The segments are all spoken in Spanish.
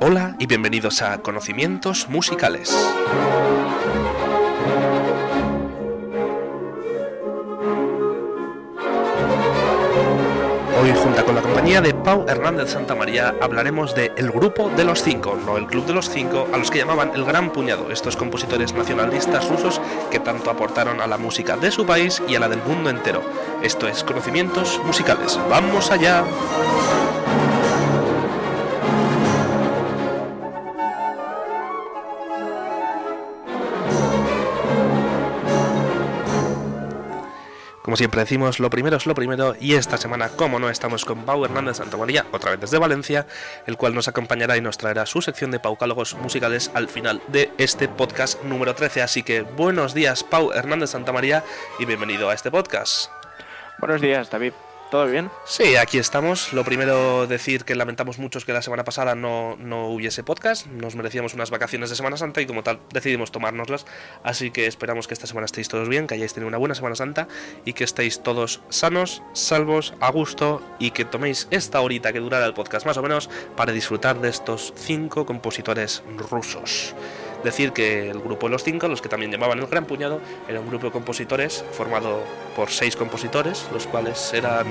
Hola y bienvenidos a Conocimientos Musicales. Hernández Santa María, hablaremos de El Grupo de los Cinco, no el Club de los Cinco, a los que llamaban el Gran Puñado, estos compositores nacionalistas rusos que tanto aportaron a la música de su país y a la del mundo entero. Esto es Conocimientos Musicales. ¡Vamos allá! Siempre decimos, lo primero es lo primero y esta semana, como no, estamos con Pau Hernández Santa María, otra vez desde Valencia, el cual nos acompañará y nos traerá su sección de paucálogos musicales al final de este podcast número 13. Así que buenos días, Pau Hernández Santa María, y bienvenido a este podcast. Buenos días, David. ¿Todo bien? Sí, aquí estamos. Lo primero decir que lamentamos mucho que la semana pasada no, no hubiese podcast. Nos merecíamos unas vacaciones de Semana Santa y como tal decidimos tomárnoslas. Así que esperamos que esta semana estéis todos bien, que hayáis tenido una buena Semana Santa y que estéis todos sanos, salvos, a gusto y que toméis esta horita que durará el podcast más o menos para disfrutar de estos cinco compositores rusos. Decir que el grupo de los cinco, los que también llamaban el Gran Puñado, era un grupo de compositores formado por seis compositores, los cuales eran...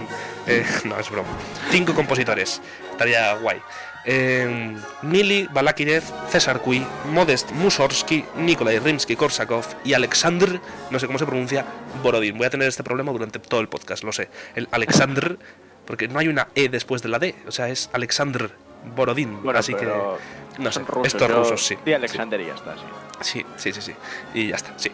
eh, no, es broma. Cinco compositores. Estaría guay. Eh, Mili Balakirev, César Cui, Modest Mussorgsky, Nikolai Rimsky-Korsakov y Alexandr, no sé cómo se pronuncia, Borodin. Voy a tener este problema durante todo el podcast, lo sé. El Alexandr, porque no hay una E después de la D, o sea, es Alexandr Borodin. Bueno, así pero que... No sé, son rusos, estos rusos sí. di Alexander y ya está, sí. Sí, sí, sí, sí. Y ya está, sí.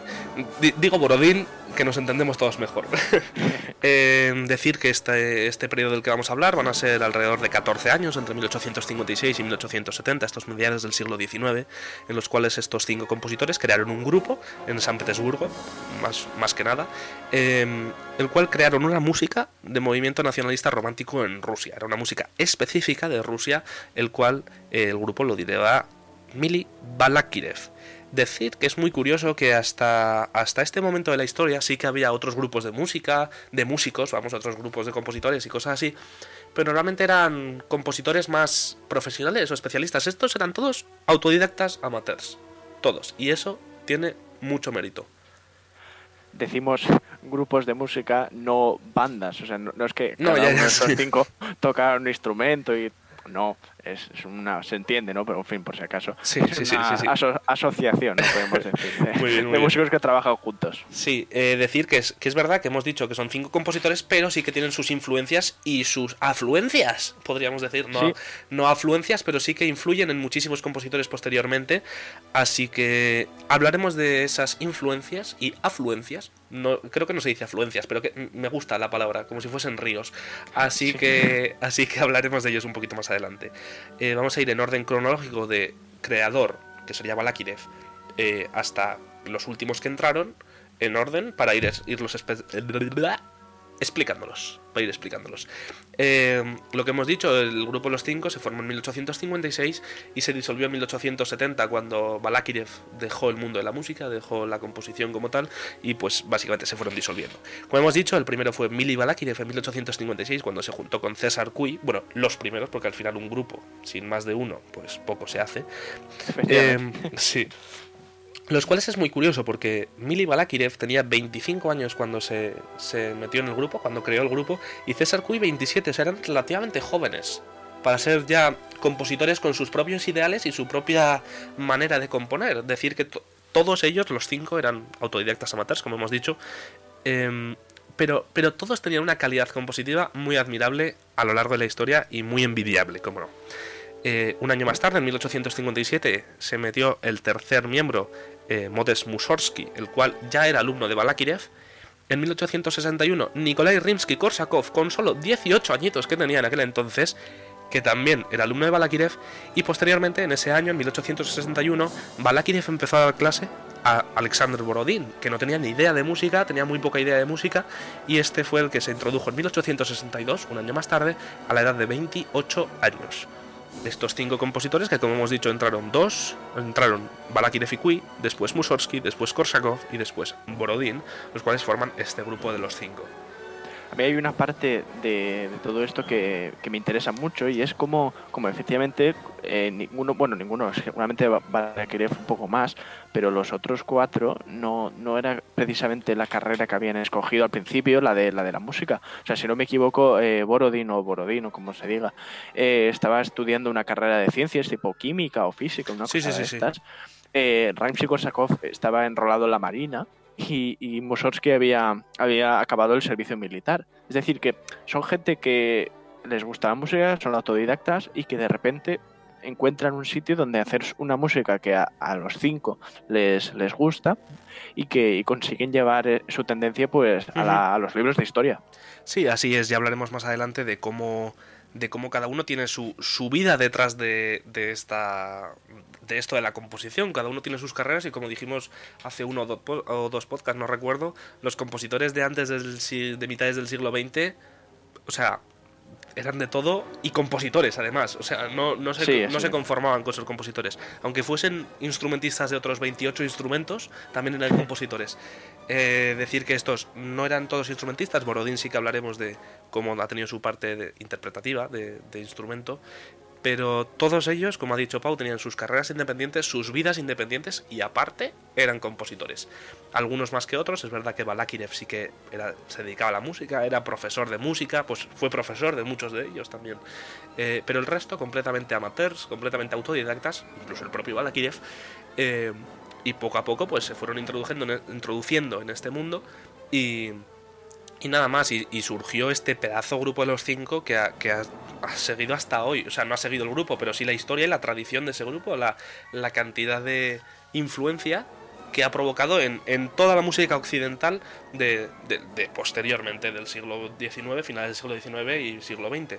Di- digo Borodín, que nos entendemos todos mejor. Eh, decir que este, este periodo del que vamos a hablar van a ser alrededor de 14 años, entre 1856 y 1870, estos mediados del siglo XIX, en los cuales estos cinco compositores crearon un grupo en San Petersburgo, más, más que nada, eh, el cual crearon una música de movimiento nacionalista romántico en Rusia. Era una música específica de Rusia, el cual el grupo lo dirigía Mili Balakirev. Decir que es muy curioso que hasta, hasta este momento de la historia sí que había otros grupos de música, de músicos, vamos, otros grupos de compositores y cosas así, pero normalmente eran compositores más profesionales o especialistas. Estos eran todos autodidactas amateurs, todos, y eso tiene mucho mérito. Decimos grupos de música, no bandas. O sea, no, no es que No, cada ya, uno ya, de sí. cinco toca un instrumento y. No, es, es una. Se entiende, ¿no? Pero en fin, por si acaso. Sí, es sí, sí, una sí, sí. aso- asociación, ¿no? Podemos decir. De, Muy bien, muy de bien. músicos que trabajan juntos. Sí, eh, decir que es, que es verdad que hemos dicho que son cinco compositores, pero sí que tienen sus influencias y sus afluencias, podríamos decir. No, no afluencias, pero sí que influyen en muchísimos compositores posteriormente. Así que hablaremos de esas influencias y afluencias. No, creo que no se dice afluencias, pero que me gusta la palabra, como si fuesen ríos. Así que, así que hablaremos de ellos un poquito más adelante. Eh, vamos a ir en orden cronológico de creador, que sería Balakirev, eh, hasta los últimos que entraron, en orden, para ir, irlos explicándolos. Para ir explicándolos. Eh, lo que hemos dicho, el grupo Los Cinco se formó en 1856 y se disolvió en 1870 cuando Balakirev dejó el mundo de la música, dejó la composición como tal y pues básicamente se fueron disolviendo. Como hemos dicho, el primero fue Mili Balakirev en 1856 cuando se juntó con César Cui, bueno, los primeros porque al final un grupo sin más de uno pues poco se hace. Eh, sí. Los cuales es muy curioso porque Mili Balakirev tenía 25 años cuando se, se metió en el grupo, cuando creó el grupo, y César Cui 27, o sea, eran relativamente jóvenes para ser ya compositores con sus propios ideales y su propia manera de componer. Decir que to- todos ellos, los cinco, eran autodidactas amateurs, como hemos dicho, em, pero, pero todos tenían una calidad compositiva muy admirable a lo largo de la historia y muy envidiable, como no. Eh, un año más tarde, en 1857, se metió el tercer miembro, eh, Modest Mussorgsky, el cual ya era alumno de Balakirev. En 1861, Nikolai Rimsky-Korsakov, con solo 18 añitos que tenía en aquel entonces, que también era alumno de Balakirev, y posteriormente, en ese año, en 1861, Balakirev empezó a dar clase a Alexander Borodin, que no tenía ni idea de música, tenía muy poca idea de música, y este fue el que se introdujo en 1862, un año más tarde, a la edad de 28 años. Estos cinco compositores que como hemos dicho entraron dos, entraron Balakirev y Kui, después Mussorgsky, después Korsakov y después Borodin, los cuales forman este grupo de los cinco. Hay una parte de, todo esto que, me interesa mucho y es como, como efectivamente eh, ninguno, bueno, ninguno, seguramente va, a querer un poco más, pero los otros cuatro no, no era precisamente la carrera que habían escogido al principio, la de la, de la música. O sea, si no me equivoco, eh, Borodin o Borodino, como se diga, eh, estaba estudiando una carrera de ciencias tipo química o física, una cosa de estas. Eh, Korsakov estaba enrolado en la Marina y, y Mussorgsky había, había acabado el servicio militar. Es decir, que son gente que les gusta la música, son autodidactas y que de repente encuentran un sitio donde hacer una música que a, los cinco les, les gusta y que consiguen llevar eh, su tendencia pues a, a, los libros de historia. Sí, así es, ya hablaremos más adelante de cómo de cómo cada uno tiene su, su vida detrás de, de, esta de esto de la composición. Cada uno tiene sus carreras y como dijimos hace uno o dos podcasts, no recuerdo, los compositores de antes del, de mitades del siglo XX, o sea, eran de todo y compositores además. O sea, no, no, se, no se conformaban con ser compositores. Aunque fuesen instrumentistas de otros 28 instrumentos, también eran compositores. Eh, decir que estos no eran todos instrumentistas, Borodín sí que hablaremos de cómo ha tenido su parte interpretativa de, de instrumento, pero todos ellos, como ha dicho Pau, tenían sus carreras independientes, sus vidas independientes y aparte eran compositores. Algunos más que otros, es verdad que Balakirev sí que se dedicaba a la música, era profesor de música, pues fue profesor de muchos de ellos también. Eh, pero el resto completamente amateurs, completamente autodidactas, incluso el propio Balakirev, eh, y poco a poco pues se fueron introduciendo, introduciendo en este mundo y y nada más, y, surgió este pedazo grupo de los cinco que, ha, seguido hasta hoy. O sea, no ha seguido el grupo, pero sí la historia y la tradición de ese grupo, la, cantidad de influencia que ha provocado en, toda la música occidental de, posteriormente del siglo XIX, finales del siglo XIX y siglo XX.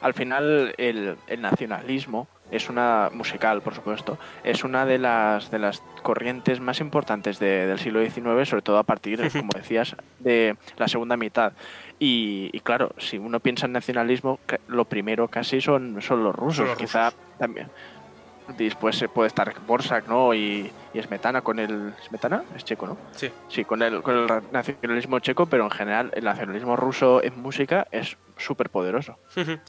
Al final, el, el nacionalismo es una musical, por supuesto, es una de las de las corrientes más importantes del siglo XIX, sobre todo a partir, como decías, de la segunda mitad. Y, claro, si uno piensa en nacionalismo, lo primero casi son, son los rusos, quizá también. Después se puede estar Borsak, ¿no? Y, y Smetana con el... ¿Smetana? Es checo, ¿no? Sí. Sí, con el, con el nacionalismo checo, pero en general el nacionalismo ruso en música es súper poderoso.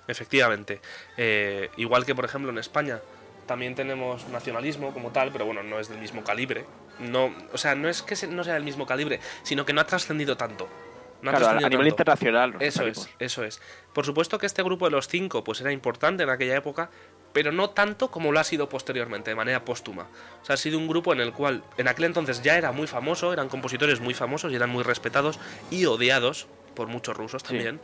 Efectivamente. Eh, igual que, por ejemplo, en España también tenemos nacionalismo como tal, pero bueno, no es del mismo calibre. No, o sea, no es que no sea del mismo calibre, sino que no ha trascendido tanto. claro, a nivel internacional. Eso es, eso es. Por supuesto que este grupo de los cinco pues era importante en aquella época, pero no tanto como lo ha sido posteriormente, de manera póstuma. O sea, ha sido un grupo en el cual en aquel entonces ya era muy famoso, eran compositores muy famosos y eran muy respetados y odiados por muchos rusos también.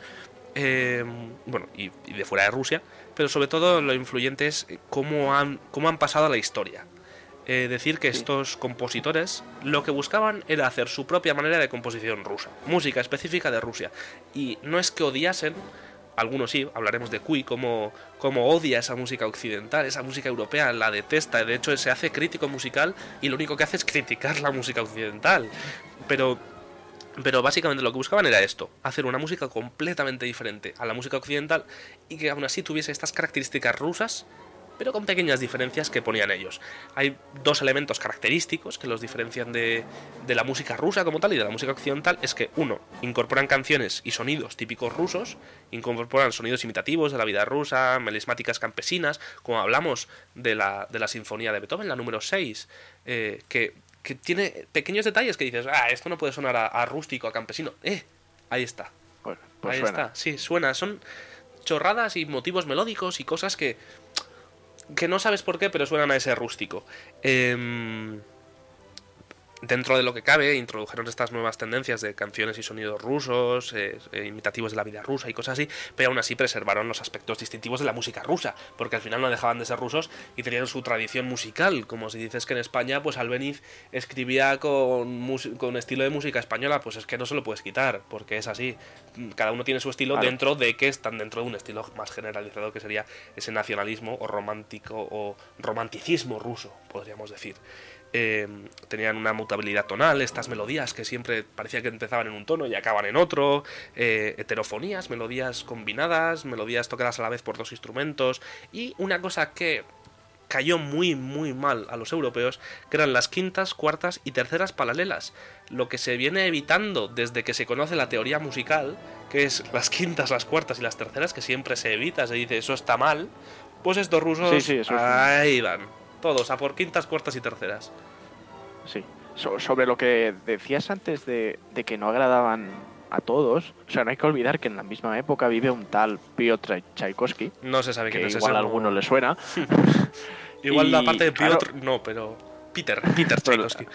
Eh, bueno, y, de fuera de Rusia, pero sobre todo lo influyente es cómo han, cómo han pasado a la historia. Eh, decir que estos compositores lo que buscaban era hacer su propia manera de composición rusa, música específica de Rusia. Y no es que odiasen, algunos sí, hablaremos de Cui, cómo, odia esa música occidental, esa música europea, la detesta, de hecho se hace crítico musical y lo único que hace es criticar la música occidental. Pero, pero básicamente lo que buscaban era esto, hacer una música completamente diferente a la música occidental y que aún así tuviese estas características rusas pero con pequeñas diferencias que ponían ellos. Hay dos elementos característicos que los diferencian de, la música rusa como tal y de la música occidental, es que uno, incorporan canciones y sonidos típicos rusos, incorporan sonidos imitativos de la vida rusa, melismáticas campesinas, como hablamos de la, de la Sinfonía de Beethoven, la número 6, eh, que, tiene pequeños detalles que dices, ah, esto no puede sonar a, rústico, a campesino. Eh, ahí está. Pues, pues ahí está, sí, suena. Son chorradas y motivos melódicos y cosas que que no sabes por qué, pero suenan a ese rústico. Eh, dentro de lo que cabe, introdujeron estas nuevas tendencias de canciones y sonidos rusos, eh, eh, imitativos de la vida rusa y cosas así, pero aún así preservaron los aspectos distintivos de la música rusa, porque al final no dejaban de ser rusos y tenían su tradición musical. Como si dices que en España, pues Albeniz escribía con, con estilo de música española, pues es que no se lo puedes quitar, porque es así. Cada uno tiene su estilo dentro de que están dentro de un estilo más generalizado que sería ese nacionalismo o romántico o romanticismo ruso, podríamos decir. Eh, tenían una mutabilidad tonal, estas melodías que siempre parecía que empezaban en un tono y acaban en otro, eh, heterofonías, melodías combinadas, melodías tocadas a la vez por dos instrumentos, y una cosa que cayó muy muy mal a los europeos, que eran las quintas, cuartas y terceras paralelas, lo que se viene evitando desde que se conoce la teoría musical, que es las quintas, las cuartas y las terceras, que siempre se evita, se dice eso está mal, pues estos rusos Sí, sí, eso es- ahí van, todos a por quintas, cuartas y terceras. Sí. So- sobre lo que decías antes de, de que no agradaban a todos, o sea, no hay que olvidar que en la misma época vive un tal Piotr Tchaikovsky, No se sabe que quién es igual ese, a no- alguno le suena. Igual la parte de claro- Piotr, no, pero Peter, Peter Tchaikovsky.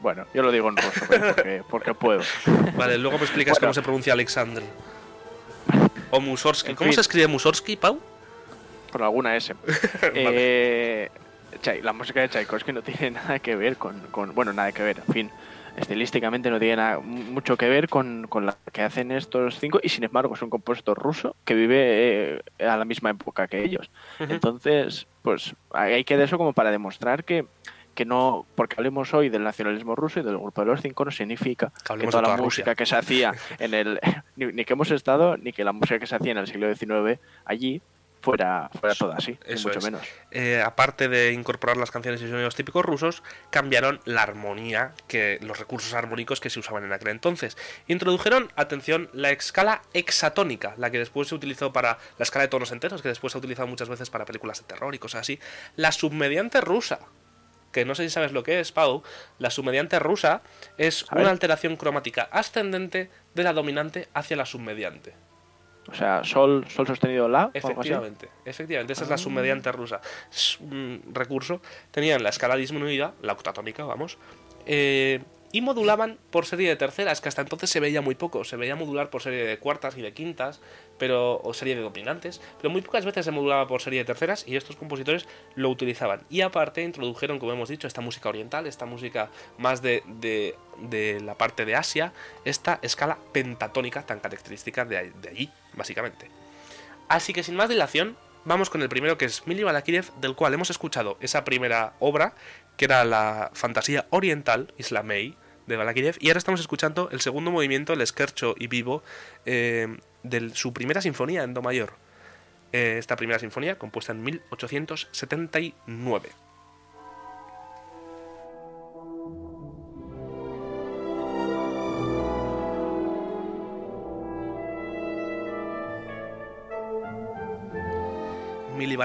Bueno, yo lo digo en ruso porque, porque puedo. Vale, luego me explicas Bueno. cómo se pronuncia Alexander. O Mussorgsky. En ¿Cómo fin. se escribe Mussorgsky, Pau? Con alguna S. Eh, Chai- la música de Tchaikovsky no tiene nada que ver con, con- Bueno, nada que ver, en fin. Estilísticamente no tiene nada- mucho que ver con, con la que hacen estos cinco y sin embargo es un compositor ruso que vive eh, a la misma época que ellos. Entonces, pues hay que de eso como para demostrar que, que no, porque hablemos hoy del nacionalismo ruso y del grupo de los cinco, no significa Que toda la música que se hacía en el. Ni, ni que hemos estado, ni que la música que se hacía en el siglo XIX allí fuera, fuera toda así, Eso mucho es. menos. Eh, aparte de incorporar las canciones y sonidos típicos rusos, cambiaron la armonía, que los recursos armónicos que se usaban en aquel entonces. Introdujeron, atención, la escala hexatónica, la que después se utilizó para la escala de tonos enteros, que después se ha utilizado muchas veces para películas de terror y cosas así. La submediante rusa, que no sé si sabes lo que es, Pau. La submediante rusa es una alteración cromática ascendente de la dominante hacia la submediante. O sea, sol, sol sostenido la. Efectivamente, efectivamente, esa es la Ah. submediante rusa. Es un recurso. Tenían la escala disminuida, la octatónica, vamos, eh, y modulaban por serie de terceras, que hasta entonces se veía muy poco. Se veía modular por serie de cuartas y de quintas, pero o serie de dominantes, pero muy pocas veces se modulaba por serie de terceras y estos compositores lo utilizaban. Y aparte introdujeron, como hemos dicho, esta música oriental, esta música más de, de, la parte de Asia, esta escala pentatónica tan característica de, de allí, básicamente. Así que sin más dilación, vamos con el primero que es Mili Balakirev, del cual hemos escuchado esa primera obra, que era la fantasía oriental, Islamei, de Balakirev, y ahora estamos escuchando el segundo movimiento, el Scherzo y Vivo, eh, de su primera sinfonía en Do mayor. Eh, esta primera sinfonía, compuesta en 1879. Mili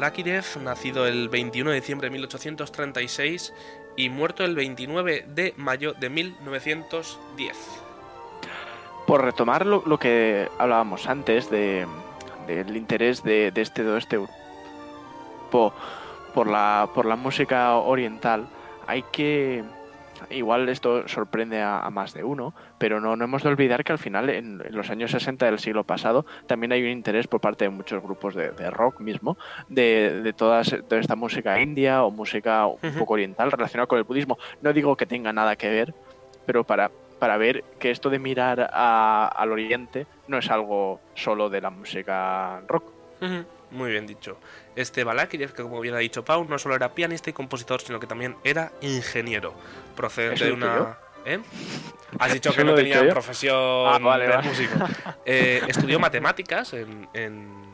nacido el 21 de diciembre de 1836 y muerto el 29 de mayo de 1910. Por retomar lo, que hablábamos antes de, del interés de, este de este grupo por la, por la música oriental, hay que. Igual esto sorprende a, a más de uno, pero no, no hemos de olvidar que al final, en, en los años 60 del siglo pasado, también hay un interés por parte de muchos grupos de, de rock mismo, de, de todas, toda esta música india o música un poco oriental relacionada con el budismo. No digo que tenga nada que ver, pero para, para ver que esto de mirar a- al oriente no es algo solo de la música rock. Muy bien dicho. Este Balakirev, que como bien ha dicho Pau, no solo era pianista y compositor, sino que también era ingeniero, procedente ¿Eso de una... ¿Eh? Has dicho ¿Eso que no tenía profesión Ah, vale, de vale. músico. Eh, estudió matemáticas en, en-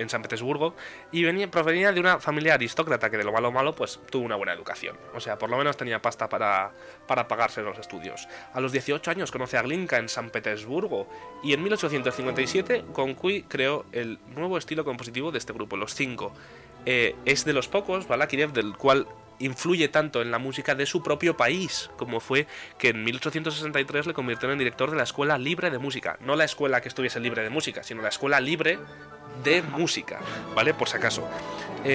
en San Petersburgo y venía, provenía de una familia aristócrata que de lo malo malo pues tuvo una buena educación. O sea, por lo menos tenía pasta para, para pagarse los estudios. A los 18 años conoce a Glinka en San Petersburgo y en 1857 con Cui creó el nuevo estilo compositivo de este grupo, los cinco. Eh, es de los pocos, Balakirev, del cual influye tanto en la música de su propio país, como fue que en 1863 le convirtieron en director de la Escuela Libre de Música. No la escuela que estuviese libre de música, sino la Escuela Libre de Música, ¿vale? Por si acaso.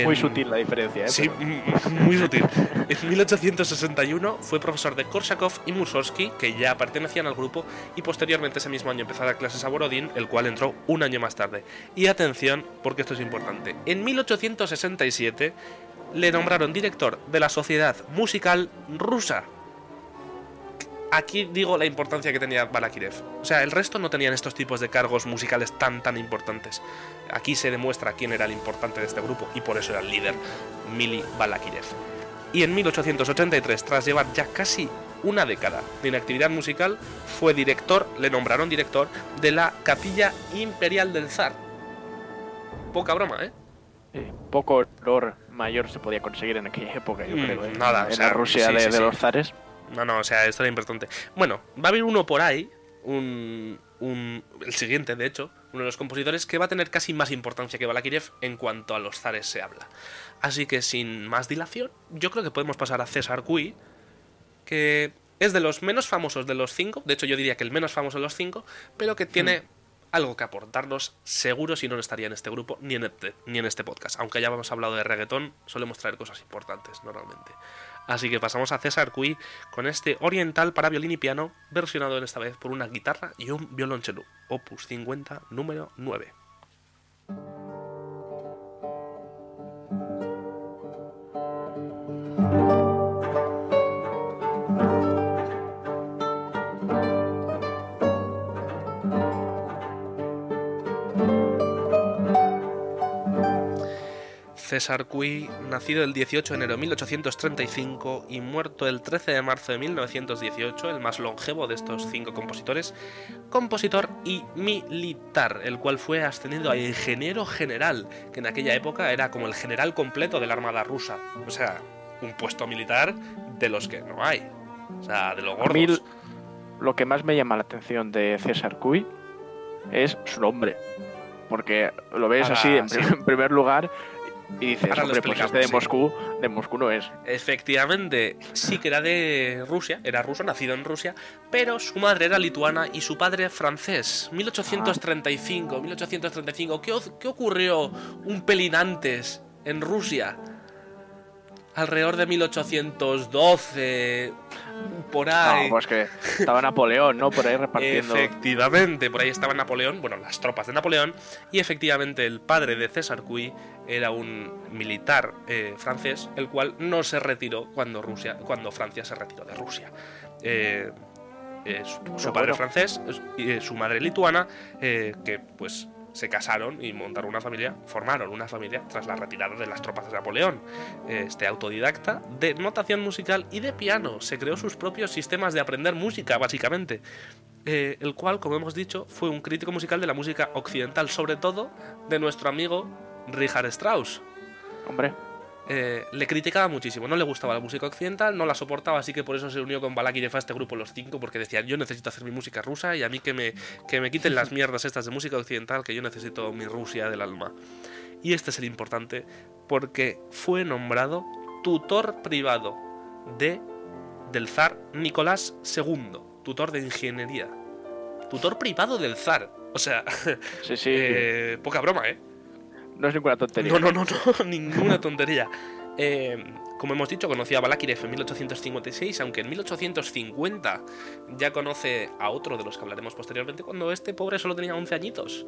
Muy sutil la diferencia, ¿eh? Sí, Pero- muy sutil. En 1861 fue profesor de Korsakov y Mussorgsky, que ya pertenecían al grupo, y posteriormente ese mismo año empezó a dar clases a Borodin, el cual entró un año más tarde. Y atención, porque esto es importante. En 1867 le nombraron director de la Sociedad Musical Rusa. Aquí digo la importancia que tenía Balakirev. O sea, el resto no tenían estos tipos de cargos musicales tan tan importantes. Aquí se demuestra quién era el importante de este grupo y por eso era el líder, Mili Balakirev. Y en 1883, tras llevar ya casi una década de inactividad musical, fue director, le nombraron director de la Capilla Imperial del Zar. Poca broma, ¿eh? poco honor mayor se podía conseguir en aquella época, yo Mm, creo. nada, o en sea, la Rusia sí, de, sí, de sí. los zares. No, no, o sea, esto era importante. Bueno, va a haber uno por ahí, un, un- el siguiente, de hecho, uno de los compositores que va a tener casi más importancia que Balakirev en cuanto a los zares se habla. Así que sin más dilación, yo creo que podemos pasar a César Cui, que es de los menos famosos de los cinco, de hecho yo diría que el menos famoso de los cinco, pero que tiene algo que aportarnos, seguro si no no estaría en este grupo ni en este, ni en este podcast. Aunque ya hemos hablado de reggaetón, solemos traer cosas importantes normalmente. Así que pasamos a César Cui con este oriental para violín y piano, versionado en esta vez por una guitarra y un violonchelo, opus 50, número 9. César Cui, nacido el 18 de enero de 1835 y muerto el 13 de marzo de 1918, el más longevo de estos cinco compositores, compositor y militar, el cual fue ascendido a ingeniero general, que en aquella época era como el general completo de la Armada rusa. O sea, un puesto militar de los que no hay. O sea, de los gordos. lo que más me llama la atención de César Cui es su nombre. Porque lo ves Para- así en, sí. prim- en primer lugar y dices, Ahora hombre, pues este de sí. Moscú, de Moscú no es. Efectivamente, sí que era de Rusia, era ruso, nacido en Rusia, pero su madre era lituana y su padre francés. 1835, 1835. ¿Qué, qué ocurrió un pelín antes en Rusia? Alrededor de 1812, por ahí. No, pues que estaba Napoleón, ¿no? Por ahí repartiendo. Efectivamente, por ahí estaba Napoleón, bueno, las tropas de Napoleón, y efectivamente el padre de César Cui era un militar eh, francés, el cual no se retiró cuando Rusia, cuando Francia se retiró de Rusia. Eh, eh, su, su padre francés y su madre lituana, que pues se casaron y montaron una familia, formaron una familia tras la retirada de las tropas de Napoleón. Este autodidacta de notación musical y de piano, se creó sus propios sistemas de aprender música, básicamente. Eh, el cual, como hemos dicho, fue un crítico musical de la música occidental, sobre todo de nuestro amigo Richard Strauss. Hombre, Eh, le criticaba muchísimo, no le gustaba la música occidental, no la soportaba, así que por eso se unió con Balakirev a este grupo los cinco, porque decían, yo necesito hacer mi música rusa y a mí que me, que me quiten las mierdas estas de música occidental, que yo necesito mi Rusia del alma. Y este es el importante, porque fue nombrado tutor privado de, del zar Nicolás II, tutor de ingeniería. Tutor privado del zar. O sea, sí, sí. eh, poca broma, ¿eh? No es ninguna tontería. No, no, no, no, ninguna tontería. Eh, como hemos dicho, conoció a Balakirev en 1856, aunque en 1850 ya conoce a otro de los que hablaremos posteriormente, cuando este pobre solo tenía 11 añitos.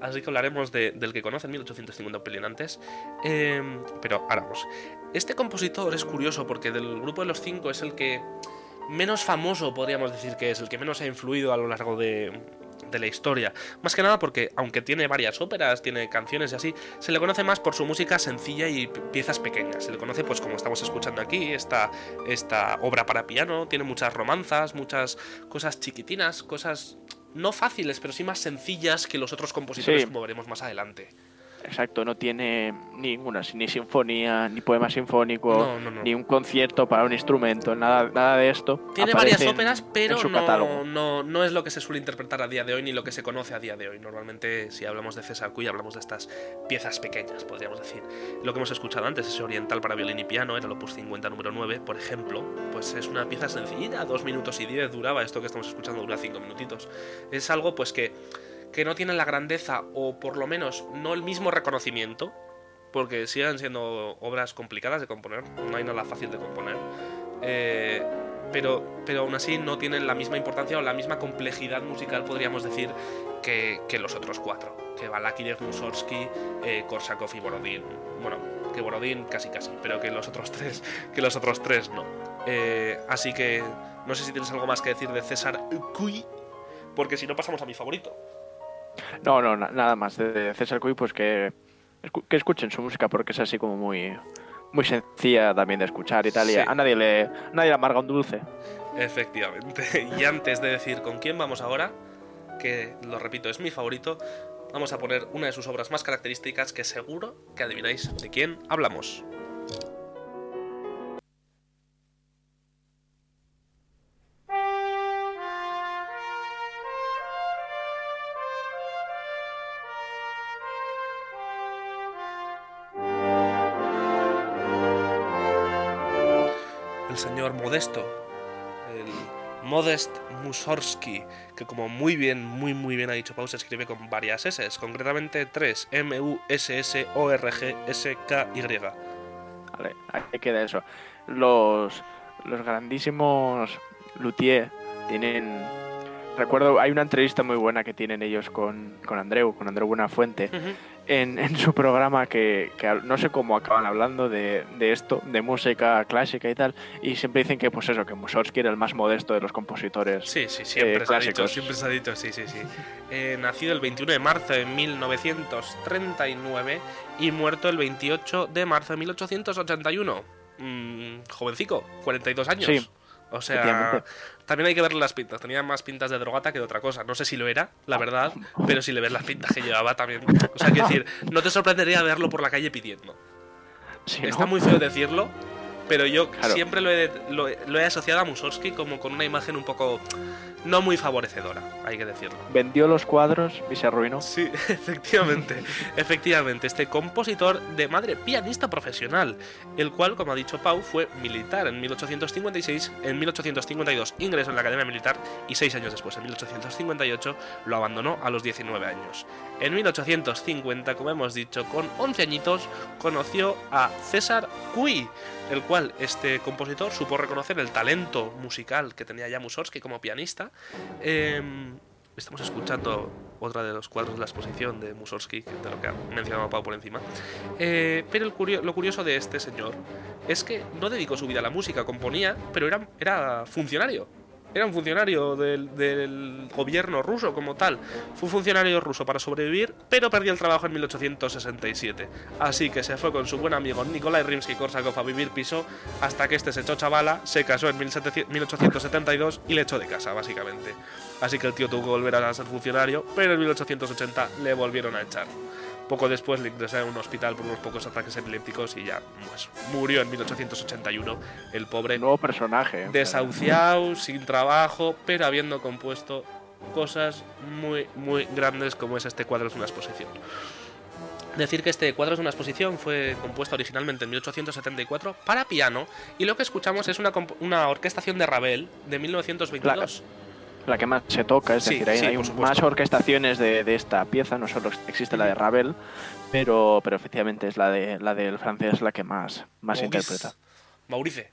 Así que hablaremos de- del que conoce en 1850 un pelín antes. Eh, pero ahora vamos. Este compositor es curioso porque del grupo de los cinco es el que menos famoso, podríamos decir que es, el que menos ha influido a lo largo de, de la historia. Más que nada porque, aunque tiene varias óperas, tiene canciones y así, se le conoce más por su música sencilla y piezas pequeñas. Se le conoce, pues como estamos escuchando aquí, esta, esta obra para piano, tiene muchas romanzas, muchas cosas chiquitinas, cosas no fáciles, pero sí más sencillas que los otros compositores Sí. como veremos más adelante. Exacto, no tiene ninguna, ni sinfonía, ni poema sinfónico, No, no, no. ni un concierto para un instrumento, nada, nada de esto. Tiene varias óperas, pero no, no, no es lo que se suele interpretar a día de hoy ni lo que se conoce a día de hoy. Normalmente, si hablamos de César Cuy, hablamos de estas piezas pequeñas, podríamos decir. Lo que hemos escuchado antes, ese oriental para violín y piano, era el opus 50 número 9, por ejemplo, pues es una pieza sencillita, dos minutos y diez duraba, esto que estamos escuchando dura cinco minutitos. Es algo pues que, que no tiene la grandeza, o por lo menos no el mismo reconocimiento, porque siguen siendo obras complicadas de componer, no hay nada fácil de componer. Eh, pero, pero aún así no tienen la misma importancia o la misma complejidad musical, podríamos decir, que, los otros cuatro. Que Balakirev, Mussorgsky, eh, Korsakov y Borodin. Bueno, que Borodin casi casi, pero que los otros tres, que los otros tres no. Eh, así que no sé si tienes algo más que decir de César Cui, porque si no pasamos a mi favorito. No, no, na- nada más. De César Cuy, pues que, que escuchen su música porque es así como muy, muy sencilla también de escuchar y tal, y a nadie le, nadie le amarga un dulce. Efectivamente. Y antes de decir con quién vamos ahora, que lo repito, es mi favorito, vamos a poner una de sus obras más características que seguro que adivináis de quién hablamos. Modesto, el Modest Mussorgsky, que como muy bien, muy muy bien ha dicho Pau, se escribe con varias S, concretamente tres, M-U-S-S-O-R-G-S-K-Y. Vale, ahí queda eso. Los, los grandísimos Luthier tienen... Recuerdo, hay una entrevista muy buena que tienen ellos con, con Andreu, con Andreu Buenafuente, en, en su programa que, que no sé cómo acaban hablando de, de esto, de música clásica y tal, y siempre dicen que pues eso, que Mussorgsky era el más modesto de los compositores. Sí, sí, siempre eh, clásicos. siempre se ha dicho, sí, sí, sí. Eh, nacido el 21 de marzo de 1939 y muerto el 28 de marzo de 1881. Mm, jovencico, 42 años. Sí, O sea, también hay que verle las pintas. Tenía más pintas de drogata que de otra cosa. No sé si lo era, la verdad, pero si le ves las pintas que llevaba también. O sea, quiero decir, no te sorprendería verlo por la calle pidiendo. Sí, ¿no? Está muy feo decirlo, pero yo Claro. siempre lo he, lo, he- lo he asociado a Mussorgsky como con una imagen un poco no muy favorecedora, hay que decirlo. Vendió los cuadros y se arruinó. Sí, efectivamente, efectivamente, este compositor de madre pianista profesional, el cual, como ha dicho Pau, fue militar en 1856, en 1852 ingresó en la Academia Militar y seis años después, en 1858, lo abandonó a los 19 años. En 1850, como hemos dicho, con 11 añitos, conoció a César Cui, el cual este compositor supo reconocer el talento musical que tenía ya Mussorgsky como pianista. Em, estamos escuchando otra de los cuadros de la exposición de Mussorgsky, de lo que ha mencionado por encima. Eh, pero el lo curioso de este señor es que no dedicó su vida a la música, componía, pero era, era funcionario. Era un funcionario del, gobierno ruso como tal. Fue funcionario ruso para sobrevivir, pero perdió el trabajo en 1867. Así que se fue con su buen amigo Nikolai Rimsky-Korsakov a vivir piso hasta que este se echó chavala, se casó en 1700 1872 y le echó de casa, básicamente. Así que el tío tuvo que volver a ser funcionario, pero en 1880 le volvieron a echar. Poco después le ingresaron en un hospital por unos pocos ataques epilépticos y ya pues, murió en 1881 el pobre Nuevo personaje. ¿eh? desahuciado, sin trabajo, pero habiendo compuesto cosas muy, muy grandes como es este cuadro de una exposición. Decir que este cuadro es una exposición fue compuesto originalmente en 1874 para piano y lo que escuchamos es una, una orquestación de Ravel de 1922. La que más se toca, es Sí, decir, hay, sí, hay por más orquestaciones de, de esta pieza, no solo existe la de Ravel, pero, pero efectivamente es la de la del francés la que más, más se Maurice. interpreta. Mauricio.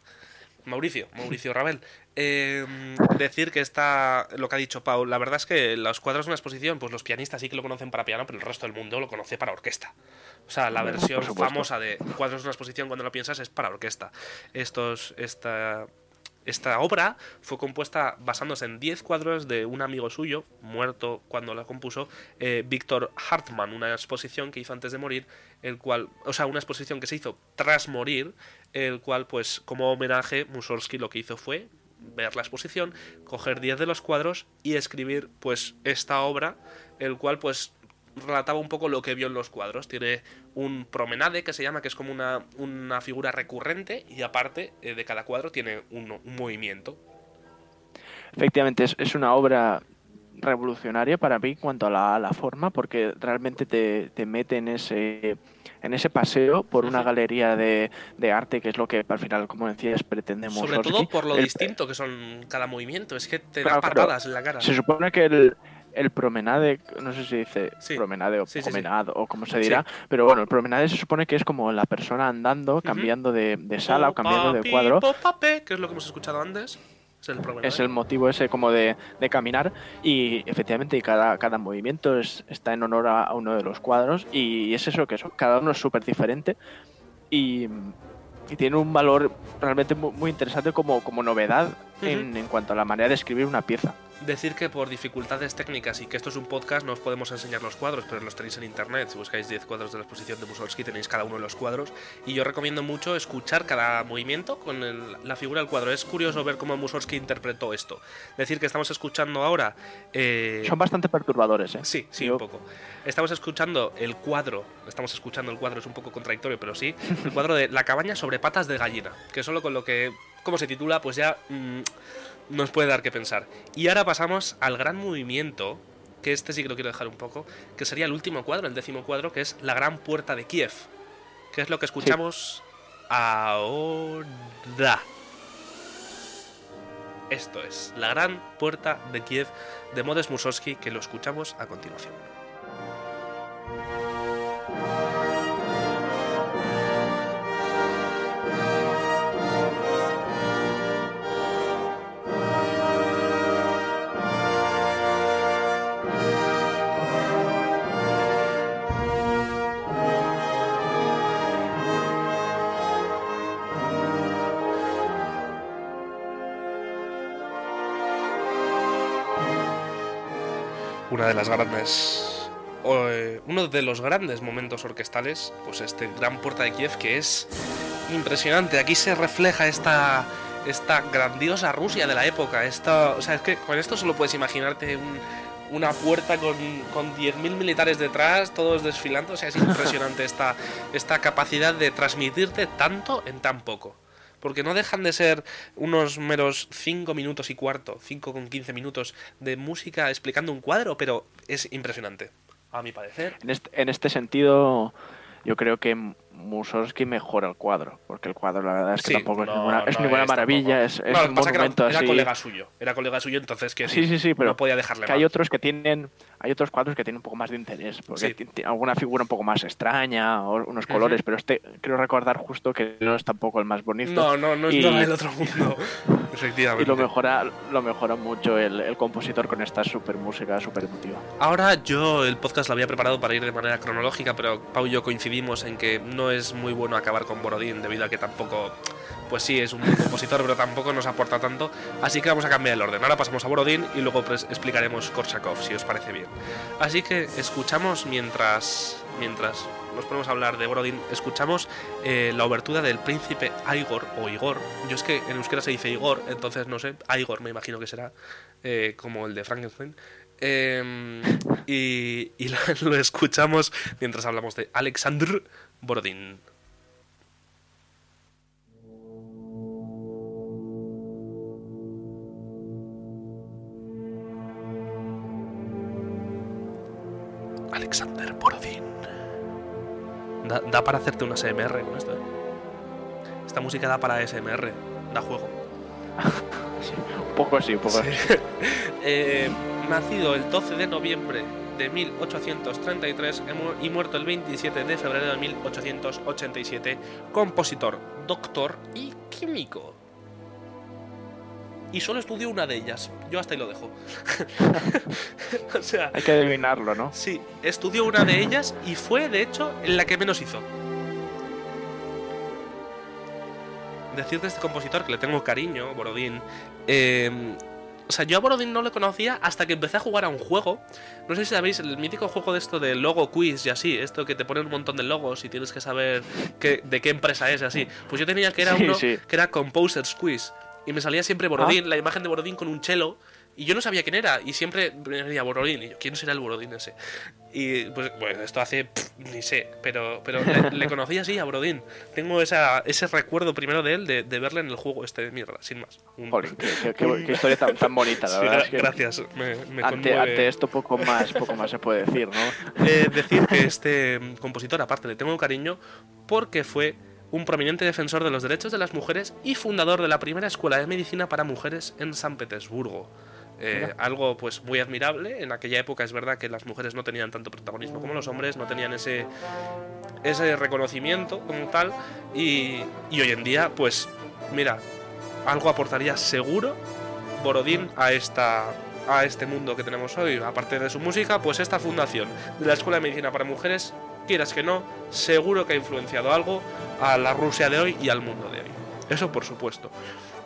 Mauricio, Mauricio Ravel. Eh, decir que está lo que ha dicho Paul. La verdad es que los cuadros de una exposición, pues los pianistas sí que lo conocen para piano, pero el resto del mundo lo conoce para orquesta. O sea, la versión famosa de cuadros de una exposición, cuando lo piensas, es para orquesta. Estos, esta, esta obra fue compuesta basándose en 10 cuadros de un amigo suyo, muerto cuando la compuso, eh, Víctor Hartmann, una exposición que hizo antes de morir, el cual, o sea, una exposición que se hizo tras morir, el cual, pues, como homenaje, Mussorgsky lo que hizo fue ver la exposición, coger 10 de los cuadros y escribir, pues, esta obra, el cual, pues, relataba un poco lo que vio en los cuadros. Tiene un promenade que se llama, que es como una, una figura recurrente, y aparte eh, de cada cuadro tiene un, un movimiento. Efectivamente, es, es una obra revolucionaria para mí en cuanto a la, la forma, porque realmente te, te mete en ese, en ese paseo por una galería de, de arte, que es lo que al final, como decías, pretendemos. Sobre todo por lo distinto que son cada movimiento. Es que te da Claro, claro. patadas en la cara. Se supone que el, el promenade, no sé si dice Sí. promenade o Sí, promenade o como se dirá, pero bueno, el promenade se supone que es como la persona andando, cambiando de, de sala o cambiando de Papi, cuadro. popape, que es lo que hemos escuchado antes. Es el promenade. Es el motivo ese como de, de caminar y efectivamente cada, cada movimiento es, está en honor a, a uno de los cuadros y es eso que eso, cada uno es súper diferente y, y tiene un valor realmente muy, muy interesante como, como novedad en, en cuanto a la manera de escribir una pieza. Decir que por dificultades técnicas y que esto es un podcast no os podemos enseñar los cuadros, pero los tenéis en internet. Si buscáis 10 cuadros de la exposición de Mussorgsky tenéis cada uno de los cuadros. Y yo recomiendo mucho escuchar cada movimiento con el- la figura del cuadro. Es curioso ver cómo Mussorgsky interpretó esto. Decir que estamos escuchando ahora... eh, Son bastante perturbadores, ¿eh? Sí, sí, Yo- un poco. Estamos escuchando el cuadro, estamos escuchando el cuadro, es un poco contradictorio, pero sí, el cuadro de La cabaña sobre patas de gallina, que solo con lo que, como se titula, pues ya mm, nos puede dar que pensar. Y ahora pasamos al gran movimiento, que este sí que lo quiero dejar un poco, que sería el último cuadro, el décimo cuadro, que es La gran puerta de Kiev, que es lo que escuchamos ahora. Esto es La gran puerta de Kiev de Modest Mussorgsky, que lo escuchamos a continuación. Una de las grandes eh, uno de los grandes momentos orquestales pues este gran puerta de Kiev que es impresionante aquí se refleja esta esta grandiosa Rusia de la época esta o sea es que con esto solo puedes imaginarte un- una puerta con, con 10.000 militares detrás, todos desfilando. O sea, es impresionante esta, esta capacidad de transmitirte tanto en tan poco. Porque no dejan de ser unos meros 5 minutos y cuarto, 5 con 15 minutos de música explicando un cuadro, pero es impresionante, a mi parecer. En este, en este sentido, yo creo que Mussorgsky mejora el cuadro, porque el cuadro la verdad es que Sí, tampoco es ninguna, es no ninguna es maravilla, tampoco. es, es No, un era- monumento era, colega suyo, era colega suyo, entonces que Sí, sí, sí, pero no podía dejarle que hay otros que tienen hay otros cuadros que tienen un poco más de interés porque Sí. alguna figura un poco más extraña o unos colores pero este creo recordar justo que no es tampoco el más bonito No, no, no es y, del otro mundo. Efectivamente. y lo mejora lo mejora mucho el, el compositor con esta super música super emotiva Ahora yo el podcast lo había preparado para ir de manera cronológica, pero Pau y yo coincidimos en que no es muy bueno acabar con Borodín debido a que tampoco, pues sí, es un buen compositor, pero tampoco nos aporta tanto. Así que vamos a cambiar el orden. Ahora pasamos a Borodín y luego explicaremos Korsakov, si os parece bien. Así que escuchamos mientras, mientras nos ponemos a hablar de Borodín, escuchamos eh, la obertura del príncipe Igor o Igor. Yo es que en euskera se dice Igor, entonces no sé, Igor me imagino que será eh, como el de Frankenstein. Eh, y y lo, lo escuchamos mientras hablamos de Alexandr Borodín. Alexander Borodín. Da, da para hacerte una SMR con esto. ¿eh? Esta música da para SMR, da juego. Un poco así un poco así. Eh, nacido el 12 de noviembre de 1833 y mu- y muerto el 27 de febrero de 1887, compositor, doctor y químico. Y solo estudió una de ellas. Yo hasta ahí lo dejo. o sea, hay que adivinarlo no Sí, estudió una de ellas y fue, de hecho, en la que menos hizo. Decir de este compositor que le tengo cariño, Borodín. eh, o sea, yo a Borodín no le conocía hasta que empecé a jugar a un juego. No sé si sabéis, el mítico juego de esto de logo quiz y así, esto que te pone un montón de logos y tienes que saber qué- de qué empresa es y así. Pues yo tenía que era Sí, uno sí. que era Composers Quiz. Y me salía siempre Borodín, la imagen de Borodín con un chelo. Y yo no sabía quién era. Y siempre me venía Borodín. Y yo, ¿quién será el Borodín ese? Y pues, bueno, esto hace. pff, ni sé. Pero, pero le, le conocí así a Borodín. Tengo esa, ese recuerdo primero de él, de, de verle en el juego este de mierda, sin más. Un- Jolín, qué, qué- qué- qué historia tan, tan bonita la Sí, verdad gra- es que gracias. Me, me ante, ante esto poco más poco más se puede decir no Eh, decir que este mm, compositor, aparte, le tengo cariño porque fue un prominente defensor de los derechos de las mujeres y fundador de la primera escuela de medicina para mujeres en San Petersburgo. Eh, algo pues muy admirable. En aquella época es verdad que las mujeres no tenían tanto protagonismo como los hombres, no tenían ese, ese reconocimiento como tal. Y, y hoy en día, pues, mira, algo aportaría seguro Borodín a esta a este mundo que tenemos hoy. Aparte de su música, pues esta fundación de la Escuela de Medicina para Mujeres, quieras que no, seguro que ha influenciado algo a la Rusia de hoy y al mundo de hoy. Eso por supuesto.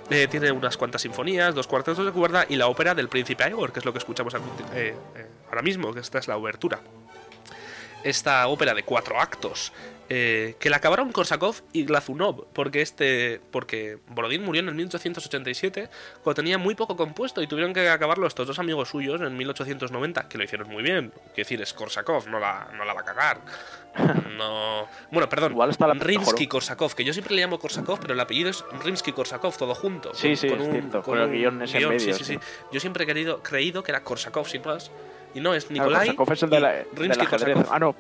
Eh, tiene unas cuantas sinfonías, dos cuartetos de cuerda y la ópera del príncipe Igor, que es lo que escuchamos ahora mismo, que esta es la obertura esta ópera de cuatro actos eh, que la acabaron Korsakov y Glazunov, porque este porque Borodín murió en el 1887 cuando tenía muy poco compuesto y tuvieron que acabarlo estos dos amigos suyos en 1890, que lo hicieron muy bien. Quiero decir, es Korsakov, no la, no la va a cagar. No. Bueno, perdón. Igual está la Rimsky-Korsakov, que yo siempre le llamo Korsakov, pero el apellido es Rimsky-Korsakov, todo junto. Sí, sí, con, un, con, el guion ese medio. Sí, sí, sí, Yo siempre he querido, creído que era Korsakov sin más. Y no, es Nikolai. Korsakov es el de la, Rimsky-Korsakov. Ah, no,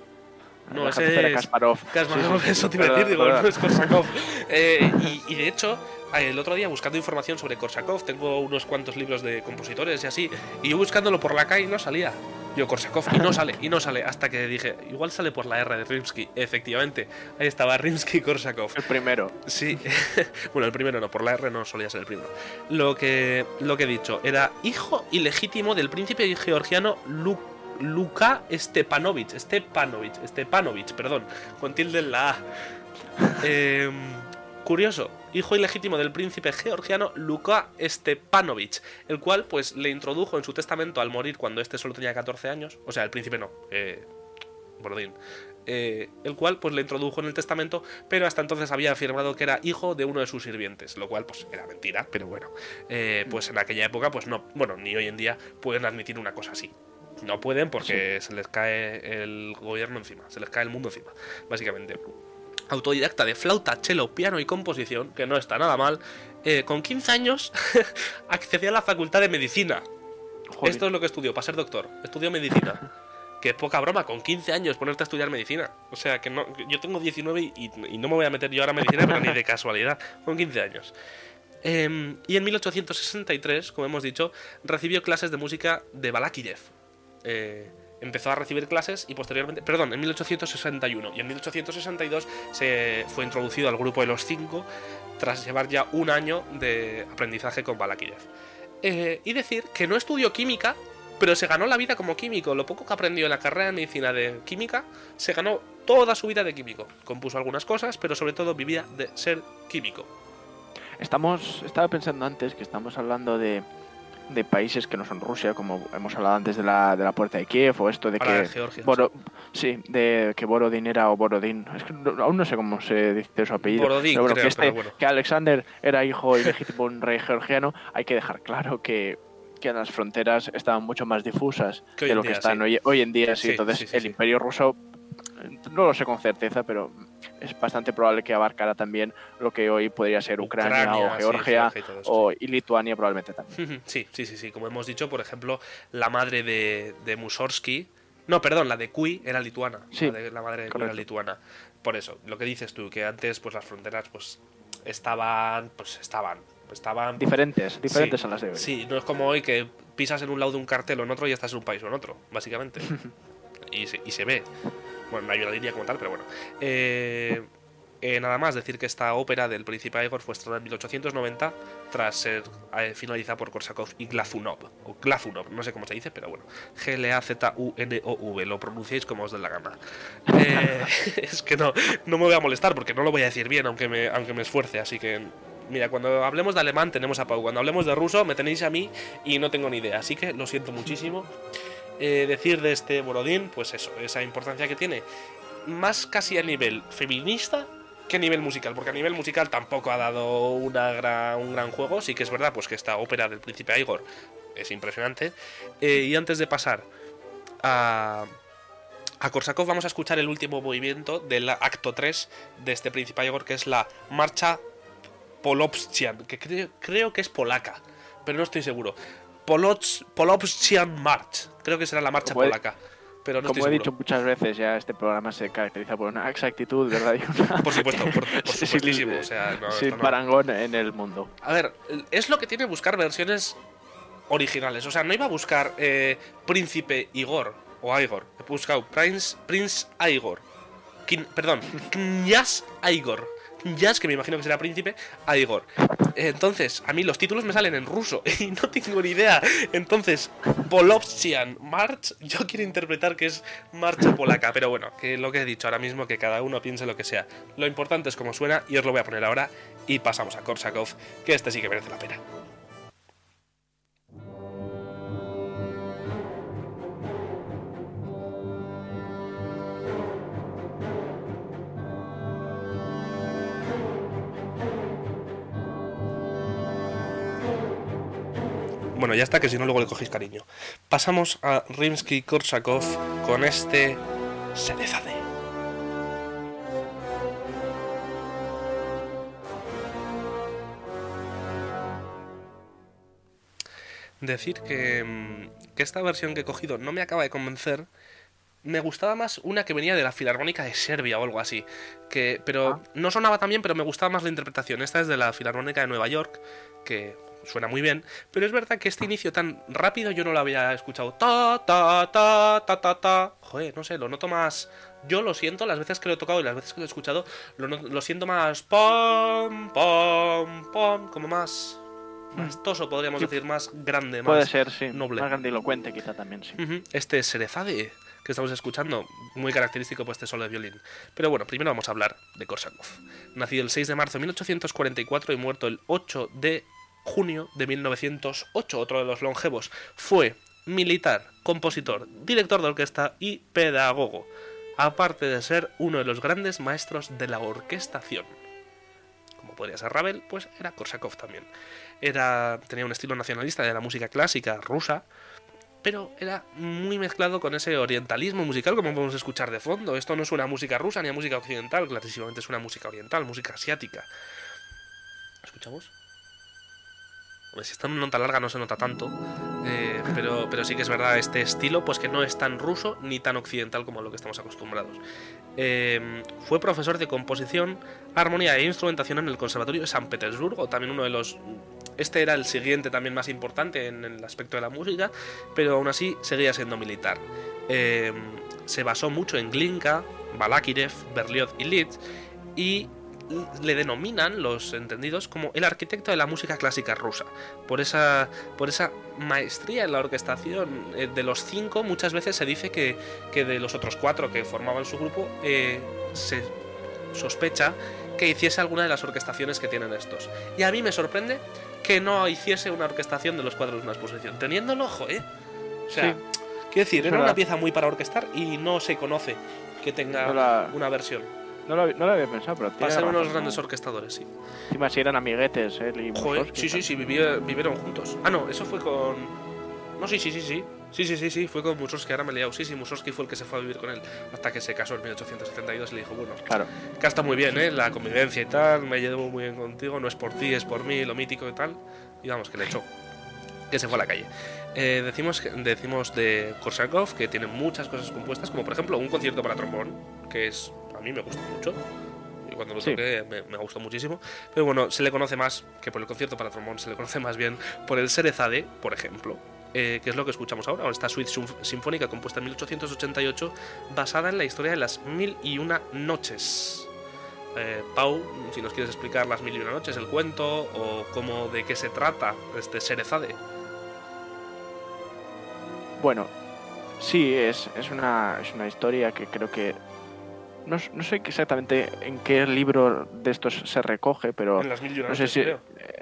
no, ese es Kasparov. Kasparov, eso te iba a decir, digo, no es Korsakov. Eh, y, de hecho, el otro día buscando información sobre Korsakov, tengo unos cuantos libros de compositores y así, y yo buscándolo por la calle no salía. Yo, Korsakov, y no sale, y no sale, hasta que dije, igual sale por la R de Rimsky. Efectivamente, ahí estaba Rimsky-Korsakov. El primero. Sí, bueno, el primero no, por la R no solía ser el primero. Lo que, lo que he dicho, era hijo ilegítimo del príncipe georgiano Luke Luka Stepanovich, Stepanovich, Stepanovich, perdón, con tilde en la A. Em, curioso, hijo ilegítimo del príncipe georgiano Luka Stepanovich, el cual pues le introdujo en su testamento al morir cuando este solo tenía 14 años, o sea, el príncipe no, eh, Bordín, eh, el cual pues le introdujo en el testamento, pero hasta entonces había afirmado que era hijo de uno de sus sirvientes, lo cual pues era mentira, pero bueno, eh, pues en aquella época pues no, bueno, ni hoy en día pueden admitir una cosa así. No pueden porque se les cae el gobierno encima, se les cae el mundo encima, básicamente. Autodidacta de flauta, cello, piano y composición, que no está nada mal. Eh, con 15 años accedió a la facultad de medicina. Esto es lo que estudió, para ser doctor. Estudió medicina. que poca broma, con 15 años ponerte a estudiar medicina. O sea, que no, yo tengo 19 y, no me voy a meter yo ahora a medicina, pero ni de casualidad, con 15 años. Em, y en 1863, como hemos dicho, recibió clases de música de Balakirev, eh, empezó a recibir clases y posteriormente, perdón, en 1861 y en 1862 se fue introducido al grupo de los cinco tras llevar ya un año de aprendizaje con Balakirev. Eh, y decir que no estudió química, pero se ganó la vida como químico. Lo poco que aprendió en la carrera de medicina de química, se ganó toda su vida de químico. Compuso algunas cosas, pero sobre todo vivía de ser químico. Estamos, estaba pensando antes que estamos hablando de, de países que no son Rusia, como hemos hablado antes de la, de la puerta de Kiev, o esto de que. sí. de que Borodín era o Borodín. Es que aún no sé cómo se dice su apellido. Borodín, pero, que, este, que Alexander era hijo ilegítimo de un rey georgiano, hay que dejar claro que que las fronteras estaban mucho más difusas de lo que están hoy, hoy, en día. Sí, entonces el imperio ruso, no lo sé con certeza, pero es bastante probable que abarcara también lo que hoy podría ser Ucrania, o Georgia, o y Lituania probablemente también. Sí, sí, sí, sí. Como hemos dicho, por ejemplo, la madre de, de Mussorgsky, no, perdón, la de Cui era lituana. Sí, la, madre de Cui era lituana. Por eso, lo que dices tú, que antes pues las fronteras pues estaban, pues estaban, estaban diferentes, diferentes a las de hoy. Sí, no es como hoy que pisas en un lado de un cartel o en otro y estás en un país o en otro, básicamente. y, y se ve. Bueno, no hay una línea como tal, pero bueno. Eh, eh, nada más decir que esta ópera del príncipe Igor fue estrenada en 1890 tras ser eh, finalizada por Korsakov y Glazunov, o Glazunov, no sé cómo se dice, pero bueno, G-L-A-Z-U-N-O-V, lo pronunciáis como os dé la gana. es que no, no me voy a molestar porque no lo voy a decir bien, aunque me, aunque me esfuerce, así que Mira, cuando hablemos de alemán tenemos a Pau, cuando hablemos de ruso me tenéis a mí y no tengo ni idea, así que lo siento muchísimo. Eh, decir de este Borodín, pues eso, esa importancia que tiene, más casi a nivel feminista que a nivel musical, porque a nivel musical tampoco ha dado un gran juego, sí que es verdad, pues que esta ópera del príncipe Igor es impresionante. Eh, y antes de pasar a, a Korsakov, vamos a escuchar el último movimiento del acto 3 de este príncipe Igor, que es la marcha Polopstian, que creo, que es polaca, pero no estoy seguro. Polopstian March. Creo que será la marcha polaca. Pero no como he dicho muchas veces, ya este programa se caracteriza por una exactitud, ¿verdad? por supuesto, por, supuestísimo. o sea, sin parangón en el mundo. A ver, es lo que tiene buscar versiones originales. O sea, no iba a buscar eh, Príncipe Igor o Igor. He buscado Prince, Prince Igor. perdón, Knyaz Igor. Jazz, que me imagino que será príncipe, a Igor. Entonces, a mí los títulos me salen en ruso y no tengo ni idea. Entonces, Polovsian March, yo quiero interpretar que es marcha polaca, pero bueno, que lo que he dicho ahora mismo, que cada uno piense lo que sea. Lo importante es cómo suena y os lo voy a poner ahora y pasamos a Korsakov, que este sí que merece la pena. Bueno, ya está, que si no luego le cogéis cariño. Pasamos a Rimsky-Korsakov con este Serezade. Decir que, mm, que esta versión que he cogido no me acaba de convencer, me gustaba más una que venía de la Filarmónica de Serbia o algo así. Que, pero Ah. no sonaba tan bien, pero me gustaba más la interpretación. Esta es de la Filarmónica de Nueva York, que suena muy bien. Pero es verdad que este inicio tan rápido yo no lo había escuchado. Ta, ta, ta, ta, ta, ta. Joder, no sé, lo noto más. Yo lo siento, las veces que lo he tocado y las veces que lo he escuchado, lo, siento más. Pom, pom, pom. Como más. Más toso, podríamos Sí. decir, más grande, más. Puede ser, sí. noble. Más grandilocuente, quizá también, sí. Este Serezade que estamos escuchando, muy característico por este solo de violín. Pero bueno, primero vamos a hablar de Korsakov. Nacido el 6 de marzo de 1844 y muerto el 8 de junio de 1908, otro de los longevos. Fue militar, compositor, director de orquesta y pedagogo, aparte de ser uno de los grandes maestros de la orquestación. Como podría ser Ravel, pues era Korsakov también. Era, tenía un estilo nacionalista de la música clásica rusa, pero era muy mezclado con ese orientalismo musical como podemos escuchar de fondo. Esto no es una música rusa ni a música occidental, clarísimamente es una música oriental, música asiática. ¿Escuchamos? Si está en una nota larga no se nota tanto, eh, pero, pero sí que es verdad este estilo, pues que no es tan ruso ni tan occidental como lo que estamos acostumbrados. Eh, fue profesor de composición, armonía e instrumentación en el Conservatorio de San Petersburgo, también uno de los... Este era el siguiente también más importante en el aspecto de la música, pero aún así seguía siendo militar. Eh, se basó mucho en Glinka, Balakirev, Berlioz y Liszt, y le denominan los entendidos como el arquitecto de la música clásica rusa. Por esa por esa maestría en la orquestación Eh, de los cinco muchas veces se dice que, que de los otros cuatro que formaban su grupo eh, se sospecha que hiciese alguna de las orquestaciones que tienen estos. Y a mí me sorprende que no hiciese una orquestación de los cuadros de una exposición teniéndolo ojo eh o sea Sí. quiero decir Es era una pieza muy para orquestar y no se conoce que tenga la- una versión No lo, no lo había pensado, pero para ser unos grandes orquestadores sí Encima si eran amiguetes, él y Joder, Mussorgsky, sí, sí, sí, vivi- vivieron juntos. Ah, no, eso fue con. No, sí, sí, sí, sí. Sí, sí, sí, sí, fue con Mussorgsky, ahora me he liado. Sí, sí, Mussorgsky fue el que se fue a vivir con él hasta que se casó en 1872 y le dijo, bueno, Claro. que está muy bien, ¿eh? La convivencia y tal, me llevo muy bien contigo, no es por ti, es por mí, lo mítico y tal. Y vamos, que le echó. Que se fue a la calle. Eh, decimos, decimos de Korsakov que tiene muchas cosas compuestas, como por ejemplo un concierto para trombón, que es. A mí me gusta mucho. Y cuando lo Sí. toqué me, me gustó muchísimo. Pero bueno, se le conoce más que por el concierto para trombón, se le conoce más bien por el Serezade, por ejemplo. eh, que es lo que escuchamos ahora, esta suite sinf- sinfónica compuesta en 1888, basada en la historia de las mil y una noches. Eh, Pau, si nos quieres explicar las mil y una noches, el cuento, o cómo, de qué se trata este Serezade. Bueno, sí, es, es, una, es una historia que creo que... No, no sé exactamente en qué libro de estos se recoge, pero... En las mil y una No sé noches, si... creo.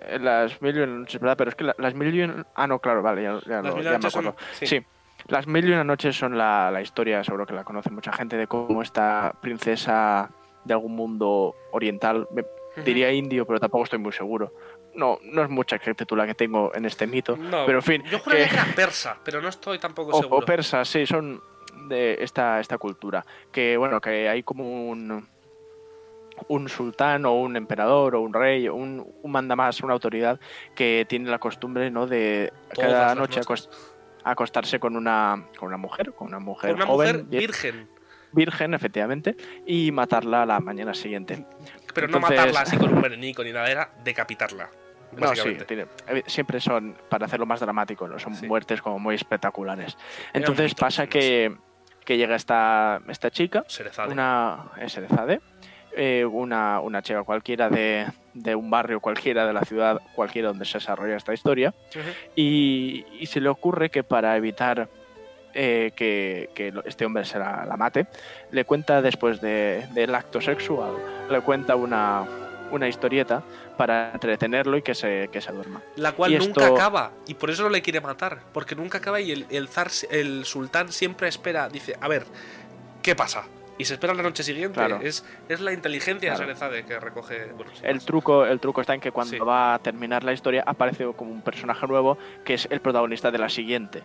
en las mil y una noches, ¿verdad? Pero es que la- las mil y una... Ah, no, claro, vale, ya, ya Las lo- ya me noches son- acuerdo. sí. Sí. Las mil y una noches son la, la historia, seguro que la conoce mucha gente, de cómo esta princesa de algún mundo oriental, me diría indio, pero tampoco estoy muy seguro. No, no es mucha exactitud la que tengo en este mito, No, pero en fin, Yo juraría que- que era persa, pero no estoy tampoco o, seguro. o persas, sí, son de esta, esta cultura. Que bueno, que hay como un, un sultán o un emperador o un rey, o un, un mandamás, una autoridad que tiene la costumbre ¿no? de Todas cada noche acostarse con una, con una mujer, con una mujer una joven, mujer virgen. virgen, efectivamente, y matarla la mañana siguiente. Pero no Entonces- matarla así con un venenico ni nada, era decapitarla. No, sí, Básicamente. tiene- eh, siempre son para hacerlo más dramático, ¿no? Son Sí. muertes como muy espectaculares. Entonces mito, pasa que, que llega esta, esta chica, Serezade. una Serezade, eh, una, una chica cualquiera de, de un barrio cualquiera de la ciudad cualquiera donde se desarrolla esta historia y, y se le ocurre que para evitar eh, que, que este hombre se la, la mate, le cuenta después de- del acto sexual, le cuenta una, una historieta para entretenerlo y que se, que se duerma. La cual Y nunca esto- acaba. Y por eso no le quiere matar. Porque nunca acaba y el, el zar, el sultán siempre espera. Dice, a ver, ¿qué pasa? Y se espera la noche siguiente. Claro. Es, es la inteligencia Claro. de que recoge. Bueno, El truco, el truco está en que cuando Sí. va a terminar la historia aparece como un personaje nuevo que es el protagonista de la siguiente.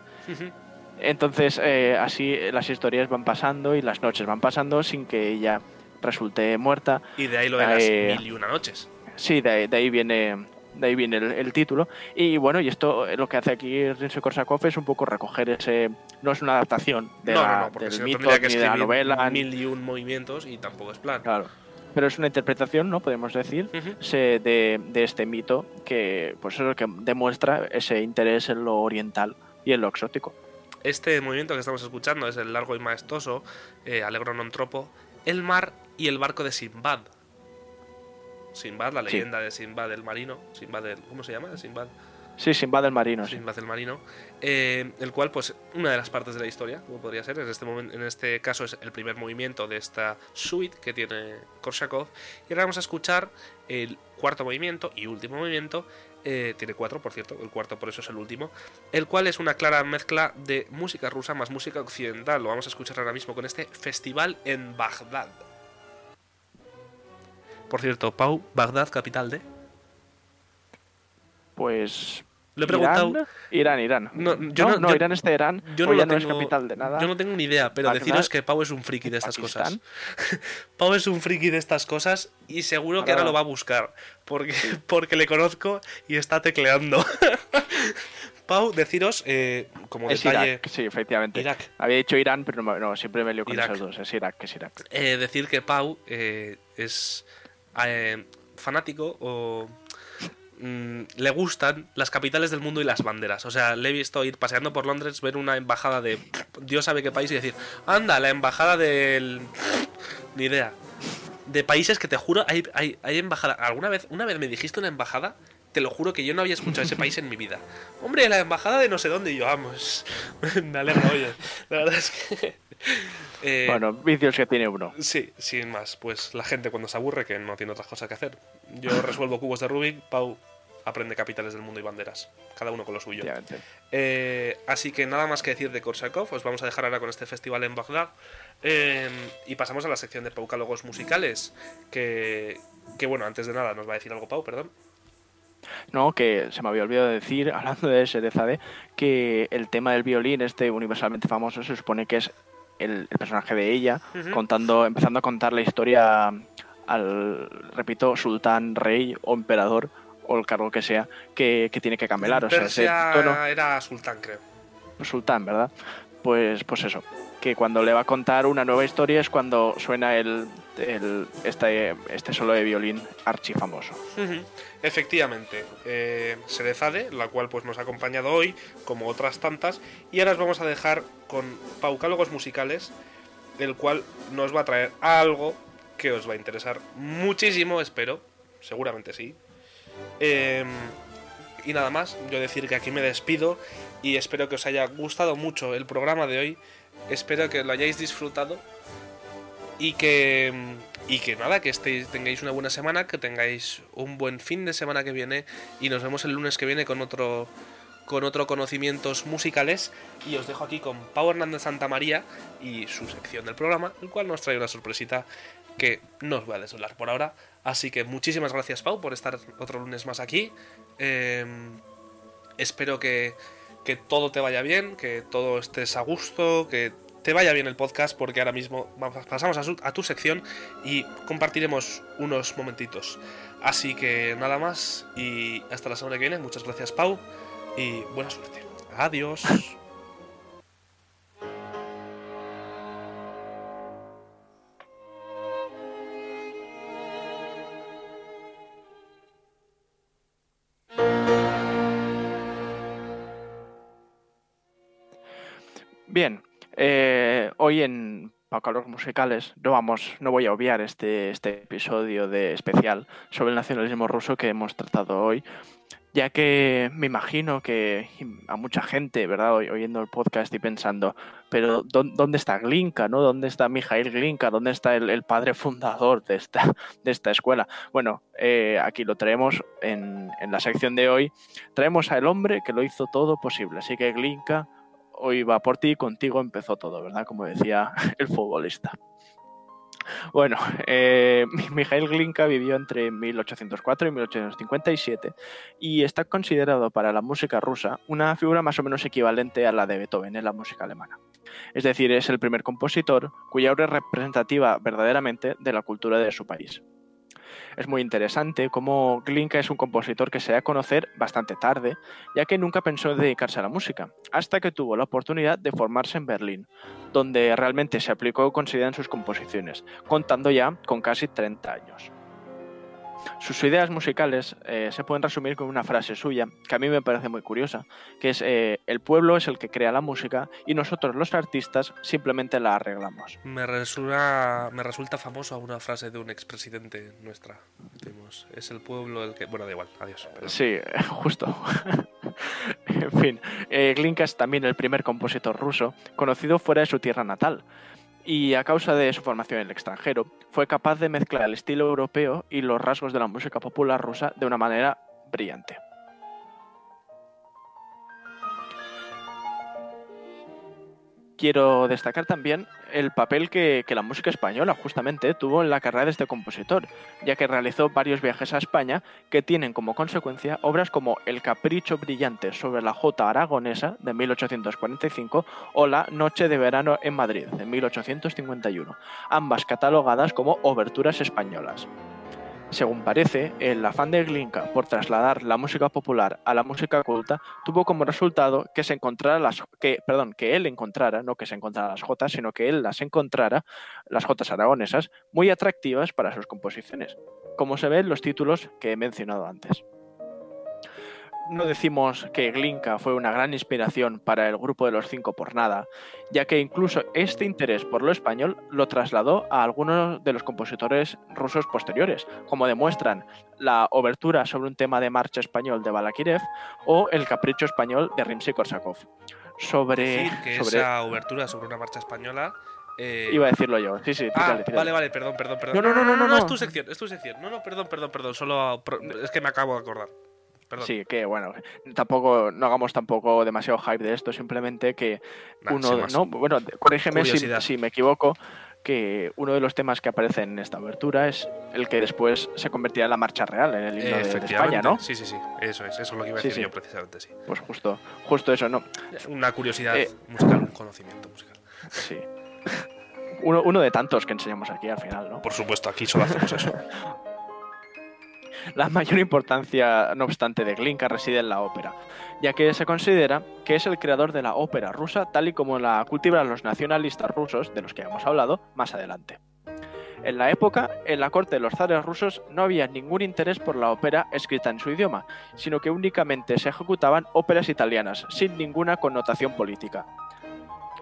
Entonces, eh, así las historias van pasando y las noches van pasando sin que ella resulte muerta. y de ahí lo de las Eh, mil y una noches. Sí, de, ahí- de ahí viene, de ahí viene el, el título. Y bueno, y esto eh, lo que hace aquí Rinse Korsakov es un poco recoger ese. No es una adaptación de no, la- no, no, del si mito tendría que ni de la novela. ni- mil y un movimientos y tampoco es plan. Claro. Pero es una interpretación, ¿no? Podemos decir, se- de, de este mito que, pues eso es lo que demuestra ese interés en lo oriental y en lo exótico. Este movimiento que estamos escuchando es el largo y maestoso, eh, Allegro non troppo, el mar y el barco de Sinbad. Sinbad, la Sí. leyenda de Sinbad el marino. Sinbad el, ¿Cómo se llama? Sinbad. Sí, Sinbad el marino, sí. Sinbad el marino. eh, el cual, pues, una de las partes de la historia, como podría ser. En este, momen- en este caso es el primer movimiento de esta suite que tiene Korshakov. Y ahora vamos a escuchar el cuarto movimiento y último movimiento. Eh, tiene cuatro, por cierto, el cuarto por eso es el último. El cual es una clara mezcla de música rusa más música occidental. Lo vamos a escuchar ahora mismo con este festival en Bagdad. Por cierto, Pau, Bagdad, capital de. Pues. Le he preguntado. Irán, Irán. Irán. No, yo no- yo- Irán es Teherán. Yo no, ya lo no tengo, es capital de nada. yo no tengo ni idea, pero Bagdad, deciros que Pau es un friki de estas Pakistán. cosas. Pau es un friki de estas cosas y seguro que Ahora- ahora lo va a buscar. Porque, porque le conozco y está tecleando. Pau, deciros, eh, como Es detalle. Irak, sí, efectivamente. Irak. Había dicho Irán, pero no, no, siempre me lío con Irak. esos dos. Es Irak, es Irak. eh, decir que Pau eh, es eh, fanático o mm, le gustan las capitales del mundo y las banderas. O sea, le he visto ir paseando por Londres, ver una embajada de Dios sabe qué país y decir, anda, la embajada del... Ni idea. De países que te juro, hay, hay, hay embajada... ¿Alguna vez, una vez me dijiste una embajada? Te lo juro que yo no había escuchado ese país en mi vida. Hombre, la embajada de no sé dónde y yo, vamos. me alegro, oye. La verdad es que... eh, Bueno, vicios que tiene uno. Sí, sin más. Pues la gente cuando se aburre que no tiene otras cosas que hacer. Yo resuelvo cubos de Rubik, Pau aprende capitales del mundo y banderas. Cada uno con lo suyo. Eh, así que nada más que decir de Korsakov. Os vamos a dejar ahora con este festival en Bagdad. Eh, y pasamos a la sección de paucálogos musicales. Que, que bueno, antes de nada nos va a decir algo Pau, perdón. No, que se me había olvidado decir, hablando de SDZD, que el tema del violín, este universalmente famoso, se supone que es el, el personaje de ella, contando, empezando a contar la historia al, repito, sultán, rey o emperador, o el cargo que sea, que, que tiene que camelar. O sea, ese Persia tono, era sultán, creo. sultán, ¿verdad? Pues, pues eso, que cuando le va a contar una nueva historia es cuando suena el, el- este, este solo de violín archifamoso. Efectivamente, eh, Serezade, la cual pues nos ha acompañado hoy, como otras tantas, y ahora os vamos a dejar con Paucálogos Musicales, el cual nos va a traer algo que os va a interesar muchísimo, espero, seguramente sí. Em, y nada más, yo decir que aquí me despido y espero que os haya gustado mucho el programa de hoy, espero que lo hayáis disfrutado y que y que nada, que estéis, tengáis una buena semana, que tengáis un buen fin de semana que viene y nos vemos el lunes que viene con otro con otro conocimientos musicales. Y os dejo aquí con Pau Hernández Santa María y su sección del programa, el cual nos trae una sorpresita que no os voy a desvelar por ahora. Así que muchísimas gracias Pau por estar otro lunes más aquí. Eh, espero que, que todo te vaya bien, que todo estés a gusto, que te vaya bien el podcast porque ahora mismo pasamos a, a tu sección y compartiremos unos momentitos. Así que nada más y hasta la semana que viene. Muchas gracias Pau y buena suerte. Adiós. Bien, eh, hoy en para los musicales, no vamos, no voy a obviar este, este episodio de especial sobre el nacionalismo ruso que hemos tratado hoy, ya que me imagino que a mucha gente, ¿verdad? Oyendo el podcast y pensando, pero ¿dónde está Glinka, no? ¿Dónde está Mijail Glinka? ¿Dónde está el, padre fundador de esta, de esta escuela? Bueno, eh, aquí lo traemos en, en, la sección de hoy. Traemos al hombre que lo hizo todo posible. Así que Glinka, hoy va por ti contigo empezó todo, ¿verdad? Como decía el futbolista. Bueno, eh, Mikhail Glinka vivió entre 1804 y 1857 y está considerado para la música rusa una figura más o menos equivalente a la de Beethoven en la música alemana. Es decir, es el primer compositor cuya obra es representativa verdaderamente de la cultura de su país es muy interesante cómo Glinka es un compositor que se da a conocer bastante tarde, ya que nunca pensó dedicarse a la música, hasta que tuvo la oportunidad de formarse en Berlín, donde realmente se aplicó con en sus composiciones, contando ya con casi 30 años. Sus ideas musicales eh, se pueden resumir con una frase suya que a mí me parece muy curiosa, que es eh, el pueblo es el que crea la música y nosotros los artistas simplemente la arreglamos. Me resulta, me resulta famosa una frase de un expresidente nuestra. es el pueblo el que... Bueno, da igual, adiós. Sí, justo. en fin, eh, Glinka es también el primer compositor ruso conocido fuera de su tierra natal y a causa de su formación en el extranjero, fue capaz de mezclar el estilo europeo y los rasgos de la música popular rusa de una manera brillante. Quiero destacar también el papel que, la música española justamente tuvo en la carrera de este compositor, ya que realizó varios viajes a España que tienen como consecuencia obras como El Capricho Brillante sobre la Jota Aragonesa de 1845 o La Noche de Verano en Madrid de 1851, ambas catalogadas como oberturas españolas. Según parece, el afán de Glinka por trasladar la música popular a la música culta tuvo como resultado que se encontrara las que, perdón, que él encontrara, no que se encontrara las jotas, sino que él las encontrara, las jotas aragonesas, muy atractivas para sus composiciones, como se ve en los títulos que he mencionado antes no decimos que Glinka fue una gran inspiración para el grupo de los cinco por nada, ya que incluso este interés por lo español lo trasladó a algunos de los compositores rusos posteriores, como demuestran la obertura sobre un tema de marcha español de Balakirev o el capricho español de Rimsky-Korsakov. Sobre, que esa obertura sobre una marcha española eh, Iba a decirlo yo. Sí, sí, ah, Vale, vale, perdón, perdón, perdón. No, no, no, no, no, no, es tu sección, es tu sección. No, no, perdón, perdón, perdón. Solo. Es que me acabo de acordar. Sí, que bueno, tampoco, no hagamos tampoco demasiado hype de esto, simplemente que uno, no, bueno, corrígeme si, me equivoco, que uno de los temas que aparecen en esta abertura es el que después se convertirá en la marcha real, en el himno de, España, ¿no? Sí, sí, sí, eso es, eso es lo que iba a decir yo precisamente, sí. Pues justo, justo eso, ¿no? Una curiosidad eh, musical, un conocimiento musical. Sí. Uno, uno de tantos que enseñamos aquí al final, ¿no? Por supuesto, aquí solo hacemos eso. La mayor importancia, no obstante, de Glinka reside en la ópera, ya que se considera que es el creador de la ópera rusa tal y como la cultivan los nacionalistas rusos, de los que hemos hablado más adelante. En la época, en la corte de los zares rusos no había ningún interés por la ópera escrita en su idioma, sino que únicamente se ejecutaban óperas italianas, sin ninguna connotación política.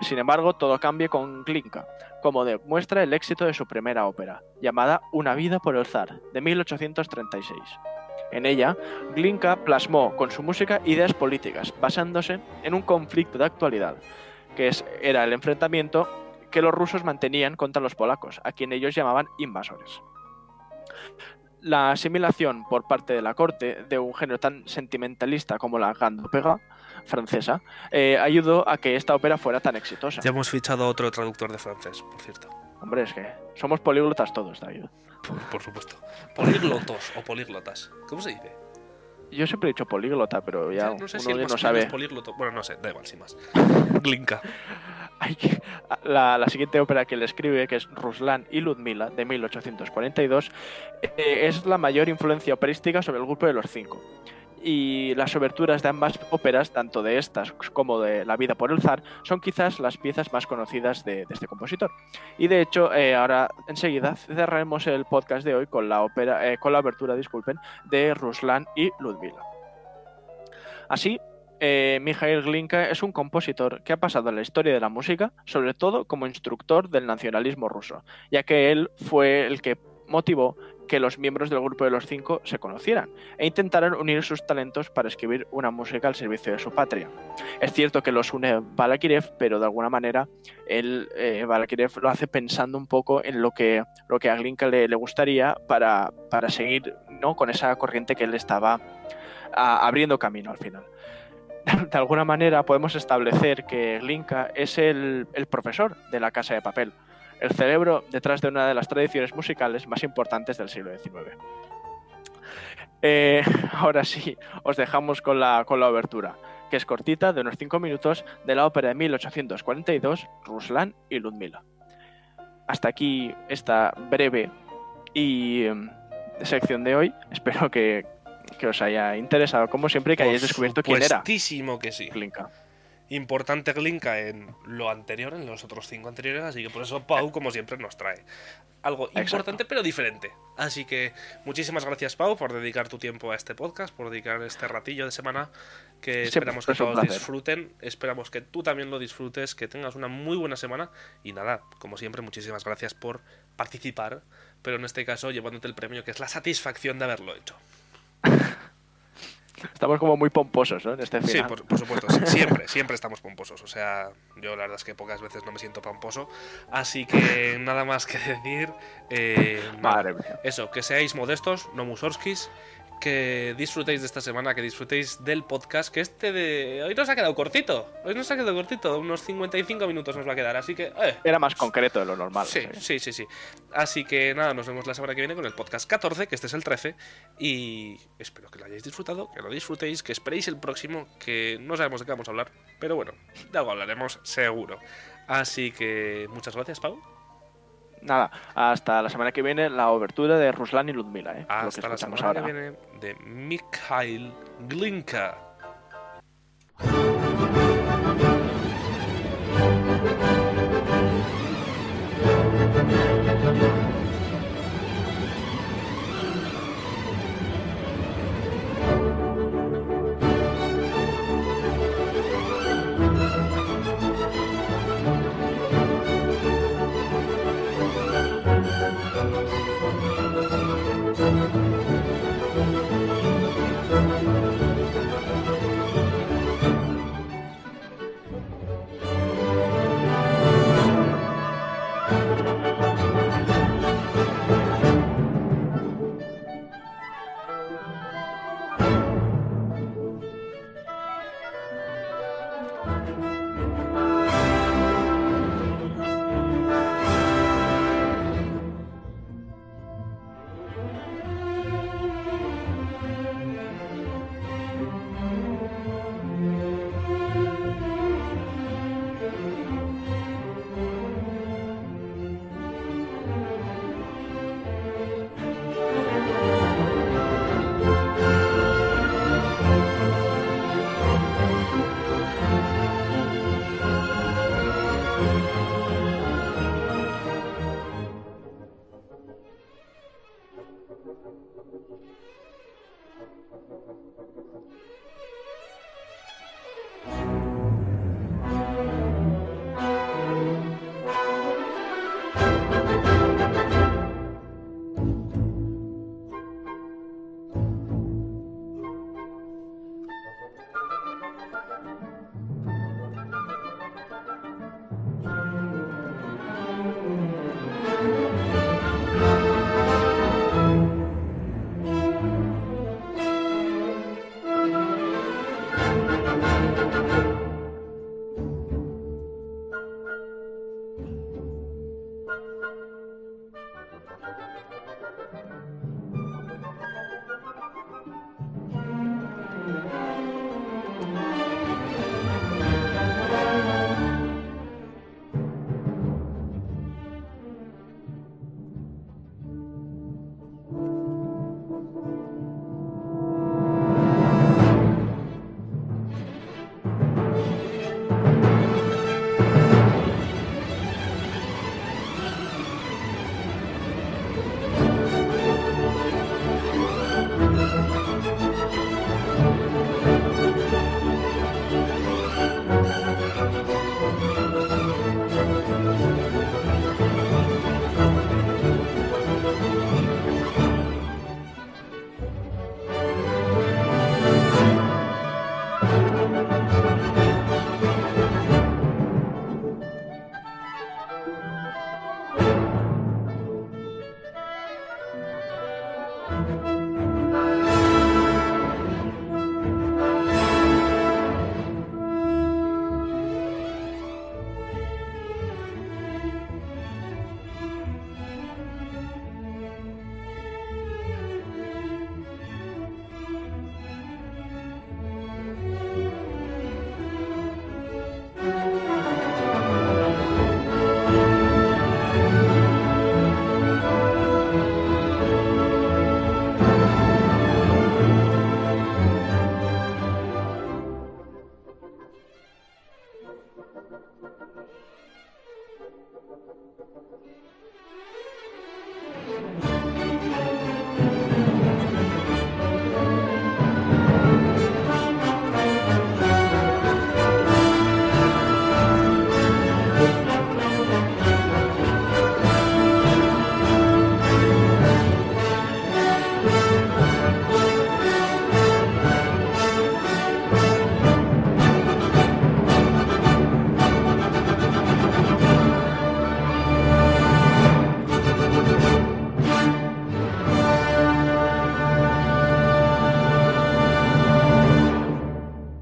Sin embargo, todo cambia con Glinka, como demuestra el éxito de su primera ópera, llamada Una vida por el zar, de 1836. En ella, Glinka plasmó con su música ideas políticas, basándose en un conflicto de actualidad, que era el enfrentamiento que los rusos mantenían contra los polacos, a quien ellos llamaban invasores. La asimilación por parte de la corte de un género tan sentimentalista como la gandopega francesa eh, ayudó a que esta ópera fuera tan exitosa. Ya hemos fichado otro traductor de francés, por cierto. Hombre, es que somos políglotas todos, David. Por, supuesto. Políglotos o políglotas. ¿Cómo se dice? Yo siempre he dicho políglota, pero ya no sé si no sabe. polígloto. Bueno, no sé, da igual, sin más. Glinka. La, siguiente ópera que él escribe, que es Ruslan y Ludmila, de 1842, eh, es la mayor influencia operística sobre el grupo de los cinco y las oberturas de ambas óperas, tanto de estas como de La vida por el zar, son quizás las piezas más conocidas de, este compositor. Y de hecho, eh, ahora enseguida cerraremos el podcast de hoy con la ópera, eh, con la abertura, disculpen, de Ruslan y Ludmila. Así, eh, Mikhail Glinka es un compositor que ha pasado en la historia de la música, sobre todo como instructor del nacionalismo ruso, ya que él fue el que motivó que los miembros del grupo de los cinco se conocieran e intentaran unir sus talentos para escribir una música al servicio de su patria. Es cierto que los une Balakirev, pero de alguna manera él, eh, Balakirev lo hace pensando un poco en lo que, lo que a Glinka le, gustaría para, para, seguir ¿no? con esa corriente que él estaba a, abriendo camino al final. De alguna manera podemos establecer que Glinka es el, el profesor de la Casa de Papel el cerebro detrás de una de las tradiciones musicales más importantes del siglo XIX. Eh, ahora sí, os dejamos con la, con la obertura, que es cortita, de unos 5 minutos, de la ópera de 1842, Ruslan y Ludmila. Hasta aquí esta breve y um, sección de hoy. Espero que, que, os haya interesado, como siempre, y que hayáis descubierto quién era. que sí. Glinka importante Glinka en lo anterior, en los otros cinco anteriores, así que por eso Pau, como siempre, nos trae algo importante pero diferente. Así que muchísimas gracias Pau por dedicar tu tiempo a este podcast, por dedicar este ratillo de semana que esperamos que todos disfruten, esperamos que tú también lo disfrutes, que tengas una muy buena semana y nada, como siempre, muchísimas gracias por participar, pero en este caso llevándote el premio que es la satisfacción de haberlo hecho. Estamos como muy pomposos, ¿no? En este final. Sí, por, por, supuesto. Siempre, siempre estamos pomposos. O sea, yo la verdad es que pocas veces no me siento pomposo. Así que nada más que decir. Eh, Madre mía. Eso, que seáis modestos, no musorskis. Que disfrutéis de esta semana, que disfrutéis del podcast. Que este de. Hoy nos ha quedado cortito. Hoy nos ha quedado cortito. Unos 55 minutos nos va a quedar. Así que. Eh. Era más concreto de lo normal. Sí, sí, sí, sí. Así que nada, nos vemos la semana que viene con el podcast 14, que este es el 13. Y espero que lo hayáis disfrutado, que lo disfrutéis, que esperéis el próximo, que no sabemos de qué vamos a hablar. Pero bueno, de algo hablaremos seguro. Así que muchas gracias, Pau nada, hasta la semana que viene la obertura de Ruslan y Ludmila. ¿eh? Hasta la semana que viene de Mikhail Glinka.